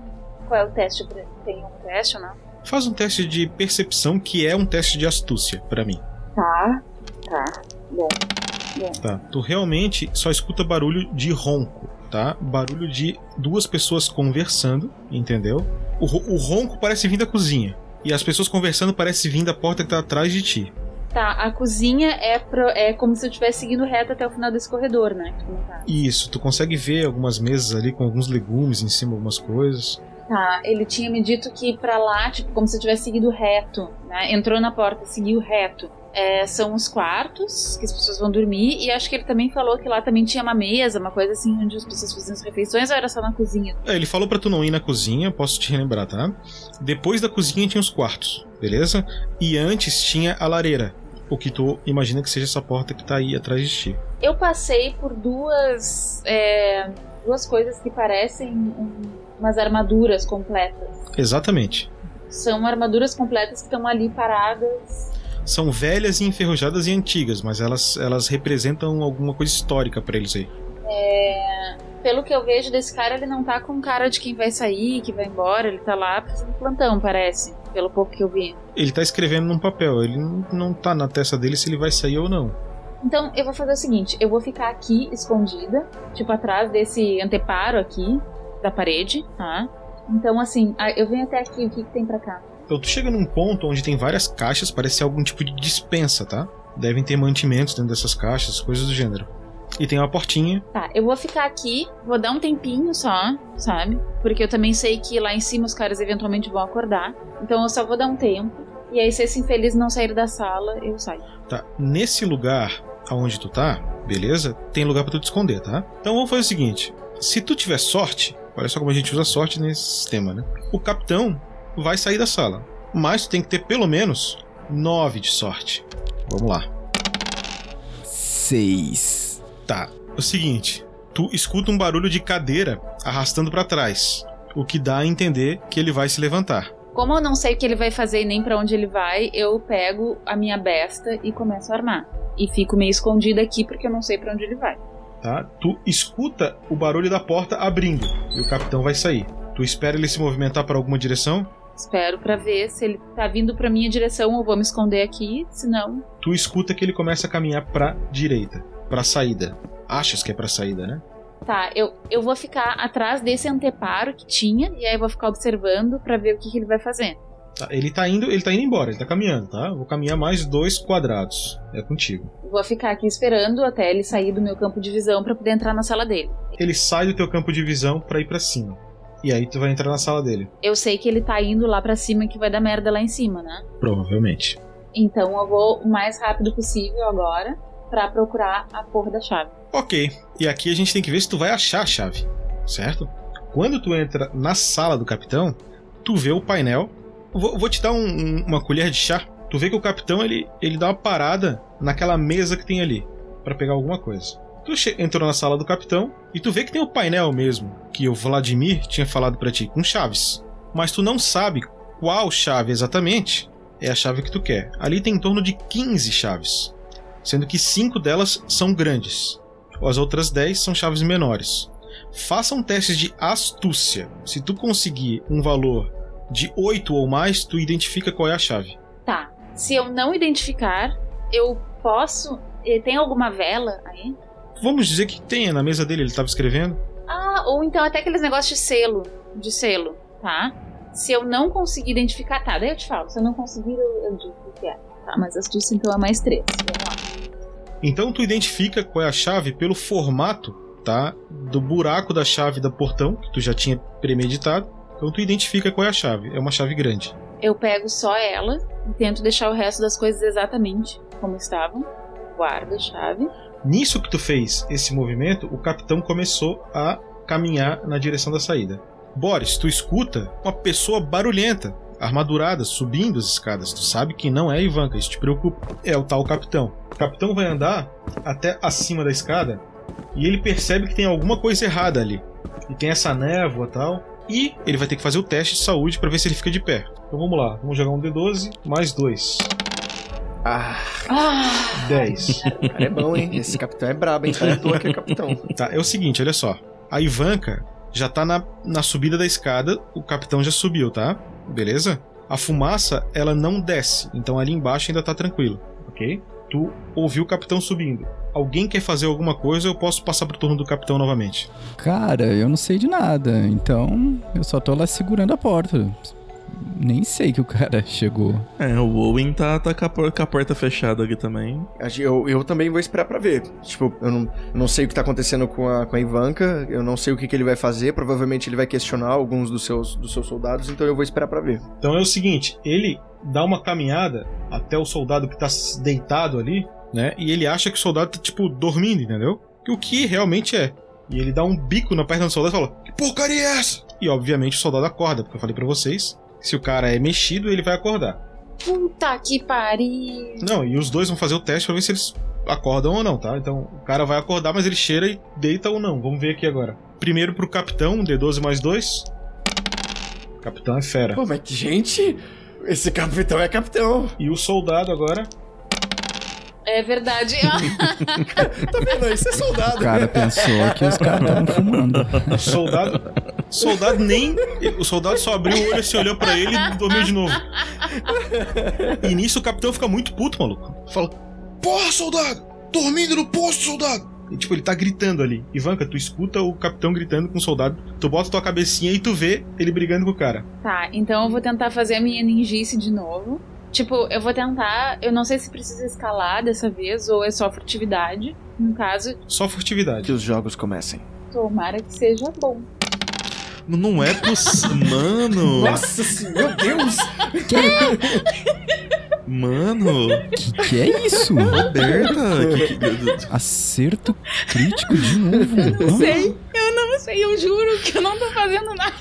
Qual é o teste? pra- Tem um teste ou não? Faz um teste de percepção que é um teste de astúcia pra mim. Tá, tá. Bom. Bom. Tá. Tu realmente só escuta barulho de ronco, tá? Barulho de duas pessoas conversando, entendeu? O, o ronco parece vir da cozinha. E as pessoas conversando parece vir da porta que tá atrás de ti. Tá, a cozinha é, pro- é como se eu estivesse seguindo reto até o final desse corredor, né? Isso, tu consegue ver algumas mesas ali com alguns legumes em cima, algumas coisas. Tá, ele tinha me dito que pra lá, tipo, como se eu tivesse seguido reto, né? Entrou na porta, seguiu reto. É, são os quartos que as pessoas vão dormir, e acho que ele também falou que lá também tinha uma mesa, uma coisa assim, onde as pessoas faziam as refeições, ou era só na cozinha? É, ele falou pra tu não ir na cozinha, posso te relembrar, tá? Depois da cozinha tinha os quartos, beleza? E antes tinha a lareira, o que tu imagina que seja essa porta que tá aí atrás de ti. Eu passei por duas. é, duas coisas que parecem um- umas armaduras completas. Exatamente. São armaduras completas que estão ali paradas. São velhas e enferrujadas e antigas, mas elas, elas representam alguma coisa histórica pra eles aí. É, pelo que eu vejo desse cara, ele não tá com cara de quem vai sair, que vai embora, ele tá lá fazendo plantão, parece. Pelo pouco que eu vi. Ele tá escrevendo num papel, ele não, não tá na testa dele se ele vai sair ou não. Então eu vou fazer o seguinte: eu vou ficar aqui escondida, tipo atrás desse anteparo aqui da parede, tá? Então assim, eu venho até aqui, o que, que tem pra cá? Então tu chega num ponto onde tem várias caixas, parece ser algum tipo de dispensa, tá? Devem ter mantimentos dentro dessas caixas, coisas do gênero. E tem uma portinha. Tá, eu vou ficar aqui, vou dar um tempinho só, sabe? Porque eu também sei que lá em cima os caras eventualmente vão acordar. Então eu só vou dar um tempo. E aí, se esse infeliz não sair da sala, eu saio. Tá, nesse lugar aonde tu tá, beleza? Tem lugar pra tu te esconder, tá? Então vamos fazer o seguinte: se tu tiver sorte, olha só como a gente usa sorte nesse sistema, né? O capitão vai sair da sala, mas tu tem que ter pelo menos 9 de sorte. Vamos lá. Seis. Tá, é o seguinte: tu escuta um barulho de cadeira arrastando pra trás. o que dá a entender que ele vai se levantar. Como eu não sei o que ele vai fazer e nem pra onde ele vai, eu pego a minha besta e começo a armar. E fico meio escondida aqui porque eu não sei pra onde ele vai. Tá? Tu escuta o barulho da porta abrindo e o capitão vai sair. Tu espera ele se movimentar para alguma direção? Espero pra ver se ele tá vindo pra minha direção ou vou me esconder aqui, senão. Tu escuta que ele começa a caminhar pra direita, pra saída. Achas que é pra saída, né? Tá, eu, eu vou ficar atrás desse anteparo que tinha e aí eu vou ficar observando pra ver o que, que ele vai fazer. Tá, ele tá indo, ele tá indo embora, ele tá caminhando, tá? Vou caminhar mais dois quadrados. É contigo. Vou ficar aqui esperando até ele sair do meu campo de visão pra poder entrar na sala dele. Ele sai do teu campo de visão pra ir pra cima. E aí tu vai entrar na sala dele, Eu sei que ele tá indo lá pra cima e que vai dar merda lá em cima, né? provavelmente. Então eu vou o mais rápido possível agora pra procurar a porra da chave. Ok. E aqui a gente tem que ver se tu vai achar a chave, certo? Quando tu entra na sala do capitão, tu vê o painel. Vou, vou te dar um- um- uma colher de chá. Tu vê que o capitão ele, ele dá uma parada naquela mesa que tem ali pra pegar alguma coisa. Tu entrou na sala do capitão e tu vê que tem o painel mesmo que o Vladimir tinha falado pra ti com chaves, mas tu não sabe qual chave exatamente é a chave que tu quer. Ali tem em torno de 15 chaves, sendo que cinco delas são grandes. As outras 10 são chaves menores. Faça um teste de astúcia. Se tu conseguir um valor de 8 ou mais, tu identifica qual é a chave. Tá. Se eu não identificar, eu posso. eh, Tem alguma vela aí? Vamos dizer que tenha na mesa dele, ele estava escrevendo. Ah, ou então até aqueles negócios de selo. De selo, tá? Se eu não conseguir identificar, tá, daí eu te falo. Se eu não conseguir, eu, eu digo o que é. Tá, mas astúcia então é mais três. Vamos lá. Então tu identifica qual é a chave pelo formato, tá? Do buraco da chave da portão, que tu já tinha premeditado. Então tu identifica qual é a chave. É uma chave grande. Eu pego só ela e tento deixar o resto das coisas exatamente como estavam. Guardo a chave. Nisso que tu fez esse movimento, o capitão começou a caminhar na direção da saída. Boris, tu escuta uma pessoa barulhenta, armadurada, subindo as escadas. Tu sabe que não é Ivanka, isso te preocupa. É o tal capitão. O capitão vai andar até acima da escada e ele percebe que tem alguma coisa errada ali. E tem essa névoa tal. E ele vai ter que fazer o teste de saúde para ver se ele fica de pé. Então vamos lá, vamos jogar um D12 mais 2. Ah, Ah! 10. [laughs] cara é bom, hein? Esse capitão é brabo, hein? Cara, é à toa que é capitão. Tá, é o seguinte, olha só. A Ivanka já tá na, na subida da escada, o capitão já subiu, tá? Beleza? A fumaça, ela não desce, então ali embaixo ainda tá tranquilo, ok? Tu ouviu o capitão subindo. Alguém quer fazer alguma coisa, eu posso passar pro turno do capitão novamente. Cara, eu não sei de nada, então eu só tô lá segurando a porta. Nem sei que o cara [laughs] chegou. É, o Owen tá, tá com, a, por- com a porta fechada aqui também. Eu, eu também vou esperar pra ver. Tipo, eu não, não sei o que tá acontecendo com a, com a Ivanka, eu não sei o que, que ele vai fazer, provavelmente ele vai questionar alguns dos seus, dos seus soldados, então eu vou esperar pra ver. Então é o seguinte, ele dá uma caminhada até o soldado que tá deitado ali, né? E ele acha que o soldado tá, tipo, dormindo, entendeu? O que realmente é. E ele dá um bico na perna do soldado e fala: Que porcaria é essa? E obviamente o soldado acorda, porque eu falei pra vocês, se o cara é mexido, ele vai acordar. Puta que pariu! Não, e os dois vão fazer o teste pra ver se eles acordam ou não, tá? Então o cara vai acordar, mas ele cheira e deita ou não. Vamos ver aqui agora. Primeiro pro capitão, um D12 mais 2. Capitão é fera. Pô, mas que gente, esse capitão é capitão. E o soldado agora. É verdade. [laughs] Tá vendo? Isso é soldado. O cara pensou que os caras estavam fumando. O soldado. soldado nem. O soldado só abriu o olho assim, olhou pra ele e dormiu de novo. E nisso o capitão fica muito puto, maluco. Fala. Porra, soldado! Dormindo no posto, soldado! E, tipo, ele tá gritando ali. Ivanka, tu escuta o capitão gritando com o soldado, tu bota tua cabecinha e tu vê ele brigando com o cara. Tá, então eu vou tentar fazer a minha ninjice de novo. Tipo, eu vou tentar. Eu não sei se precisa escalar dessa vez ou é só furtividade. No caso, Só furtividade. Que os jogos comecem. tomara que seja bom. Não é possível. [laughs] Mano! Nossa senhora, meu Deus! [laughs] Mano! Que que é isso? Roberta! Que, que, Acerto crítico de novo. Não sei, eu não sei, eu juro que eu não tô fazendo nada.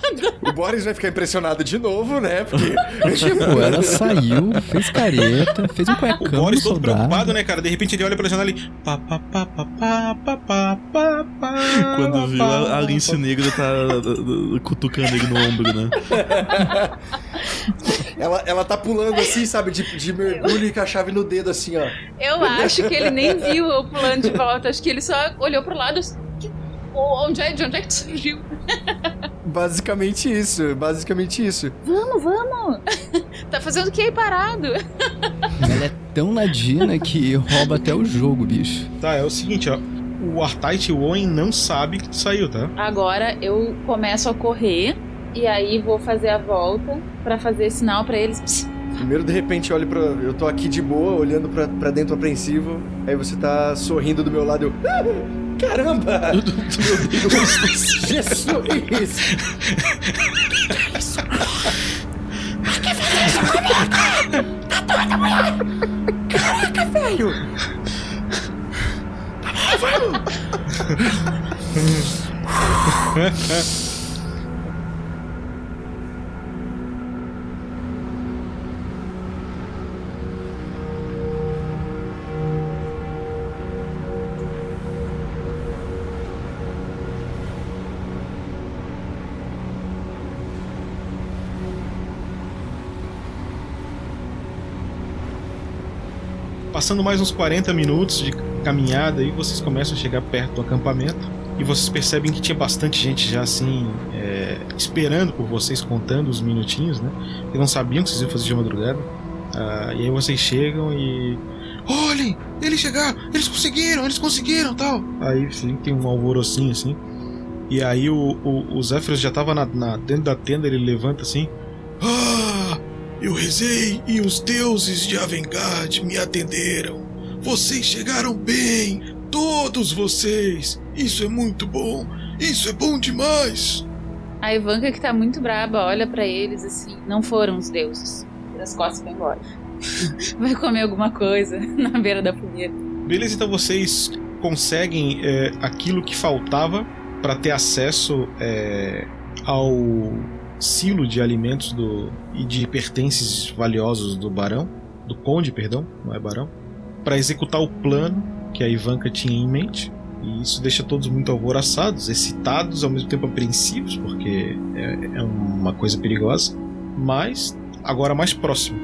O Boris vai ficar impressionado de novo, né? Porque. [laughs] Tipo, ela saiu, fez careta, fez um O cuecão Boris do todo soldado. preocupado, né, cara? De repente ele olha pela janela e. Pá, pá, pá, pá, pá, pá, pá, pá, pá, Quando viu, a, a pá, lince negra tá uh, uh, cutucando ele no ombro, né? [laughs] Ela, ela tá pulando assim, sabe? De, de mergulho e com a chave no dedo, assim, ó. Eu acho que ele nem viu eu pulando de volta. Acho que ele só olhou pro lado. assim, que- Onde é, de onde é que tu surgiu? [laughs] Basicamente isso, basicamente isso. Vamos, vamos! tá fazendo o que aí parado? Ela é tão ladina que rouba até o jogo, bicho. Tá, é o seguinte, ó. O Artite e Owen não sabe que tu saiu, tá? Agora eu começo a correr e aí vou fazer a volta pra fazer sinal pra eles. Psst, Primeiro, de repente, olho pra. Eu tô aqui de boa, olhando pra, pra dentro apreensivo. Aí você tá sorrindo do meu lado. Eu. "Ah, Caramba! [laughs] Meu Deus! Jesus! [laughs] Caraca, velho! [laughs] Passando mais uns 40 minutos de caminhada aí, vocês começam a chegar perto do acampamento. E vocês percebem que tinha bastante gente já assim, é, esperando por vocês, contando os minutinhos, né? Eles não sabiam que vocês iam fazer de madrugada. Ah, e aí vocês chegam e. Olhem! Eles chegaram! Eles conseguiram! Eles conseguiram! tal. Aí sim, tem um alvorocinho assim. E aí o, o, o já tava na, na- dentro da tenda, ele levanta assim. Ah, eu rezei e os deuses de Avengard me atenderam. Vocês chegaram bem, todos vocês. Isso é muito bom. Isso é bom demais. A Ivanka, que tá muito braba, olha pra eles assim: não foram os deuses. As costas vai embora. [laughs] vai comer alguma coisa [laughs] na beira da fogueira. Beleza, então vocês conseguem é, aquilo que faltava para ter acesso é, ao silo de alimentos do, e de pertences valiosos do barão, do conde, perdão, não é barão, para executar o plano que a Ivanka tinha em mente. E isso deixa todos muito alvoroçados, excitados, ao mesmo tempo apreensivos, porque é, é uma coisa perigosa, mas agora mais próximo.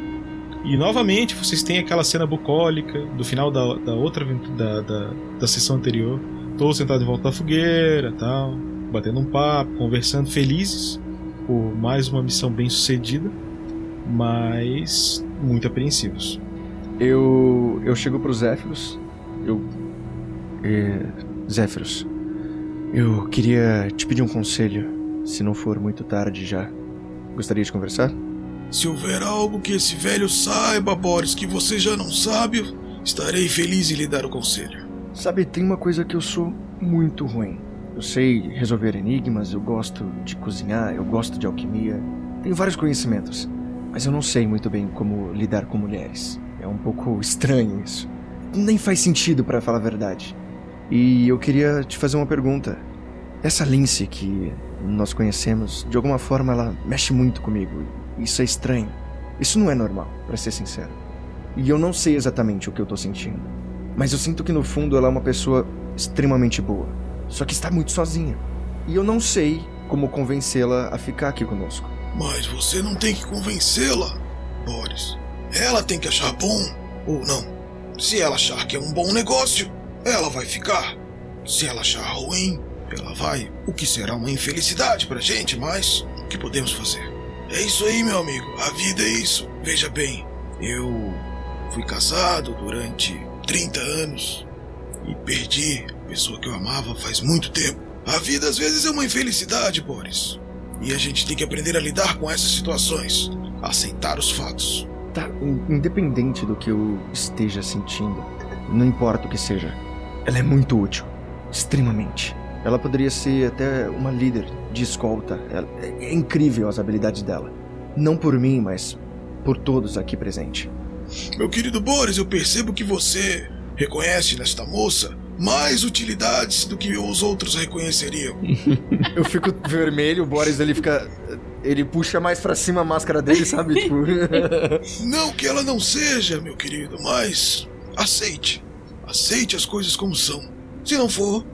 E novamente vocês têm aquela cena bucólica do final da, da outra da, da, da sessão anterior. Todos sentados em volta da fogueira tal, batendo um papo, conversando, felizes por mais uma missão bem sucedida, mas muito apreensivos. Eu. Eu chego pro Zéfiros. Eu. É, Zéfiros. Eu queria te pedir um conselho. Se não for muito tarde já. Gostaria de conversar? Se houver algo que esse velho saiba, Boris, que você já não sabe, estarei feliz em lhe dar o conselho. Sabe, tem uma coisa que eu sou muito ruim. Eu sei resolver enigmas, eu gosto de cozinhar, eu gosto de alquimia. Tenho vários conhecimentos. Mas eu não sei muito bem como lidar com mulheres. É um pouco estranho isso. Nem faz sentido, pra falar a verdade. E eu queria te fazer uma pergunta. Essa Lince que nós conhecemos, de alguma forma ela mexe muito comigo. Isso é estranho. Isso não é normal, pra ser sincero. E eu não sei exatamente o que eu tô sentindo. Mas eu sinto que no fundo ela é uma pessoa extremamente boa. Só que está muito sozinha. E eu não sei como convencê-la a ficar aqui conosco. Mas você não tem que convencê-la, Boris. Ela tem que achar bom ou não. Se ela achar que é um bom negócio, ela vai ficar. Se ela achar ruim, ela vai. O que será uma infelicidade pra gente, mas o que podemos fazer? É isso aí, meu amigo. A vida é isso. Veja bem, eu fui casado durante 30 anos e perdi a pessoa que eu amava faz muito tempo. A vida às vezes é uma infelicidade, Boris. E a gente tem que aprender a lidar com essas situações, aceitar os fatos. Tá, in- independente do que eu esteja sentindo, não importa o que seja, ela é muito útil. Extremamente. Ela poderia ser até uma líder de escolta. Ela- é, é incrível as habilidades dela. Não por mim, mas por todos aqui presentes. Meu querido Boris, eu percebo que você reconhece nesta moça mais utilidades do que os outros reconheceriam. [laughs] Eu fico vermelho, o Boris ele fica. Ele puxa mais pra cima a máscara dele, sabe? [laughs] Tipo. [laughs] Não que ela não seja, meu querido, mas aceite. Aceite as coisas como são. Se não for,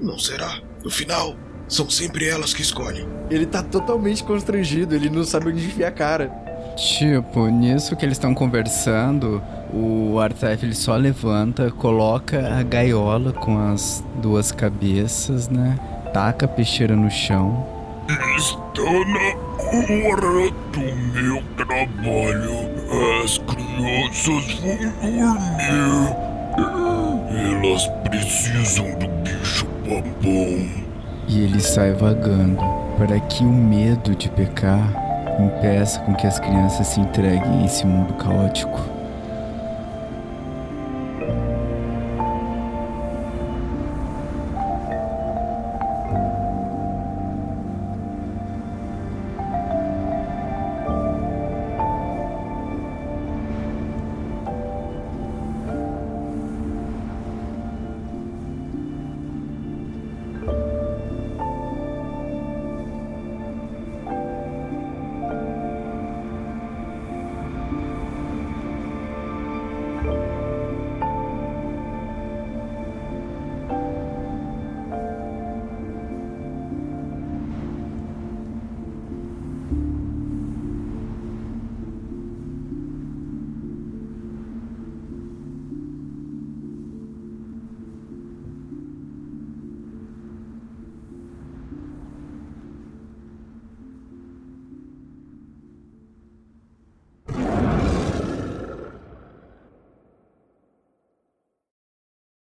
não será. No final, são sempre elas que escolhem. ele tá totalmente constrangido, ele não sabe onde enfiar a cara. Tipo, nisso que eles estão conversando, o Artef ele só levanta, coloca a gaiola com as duas cabeças, né? Taca a peixeira no chão. Está na hora do meu trabalho. As crianças vão dormir. Elas precisam do bicho babão. E ele sai vagando para que o medo de pecar impeça com que as crianças se entreguem a esse mundo caótico.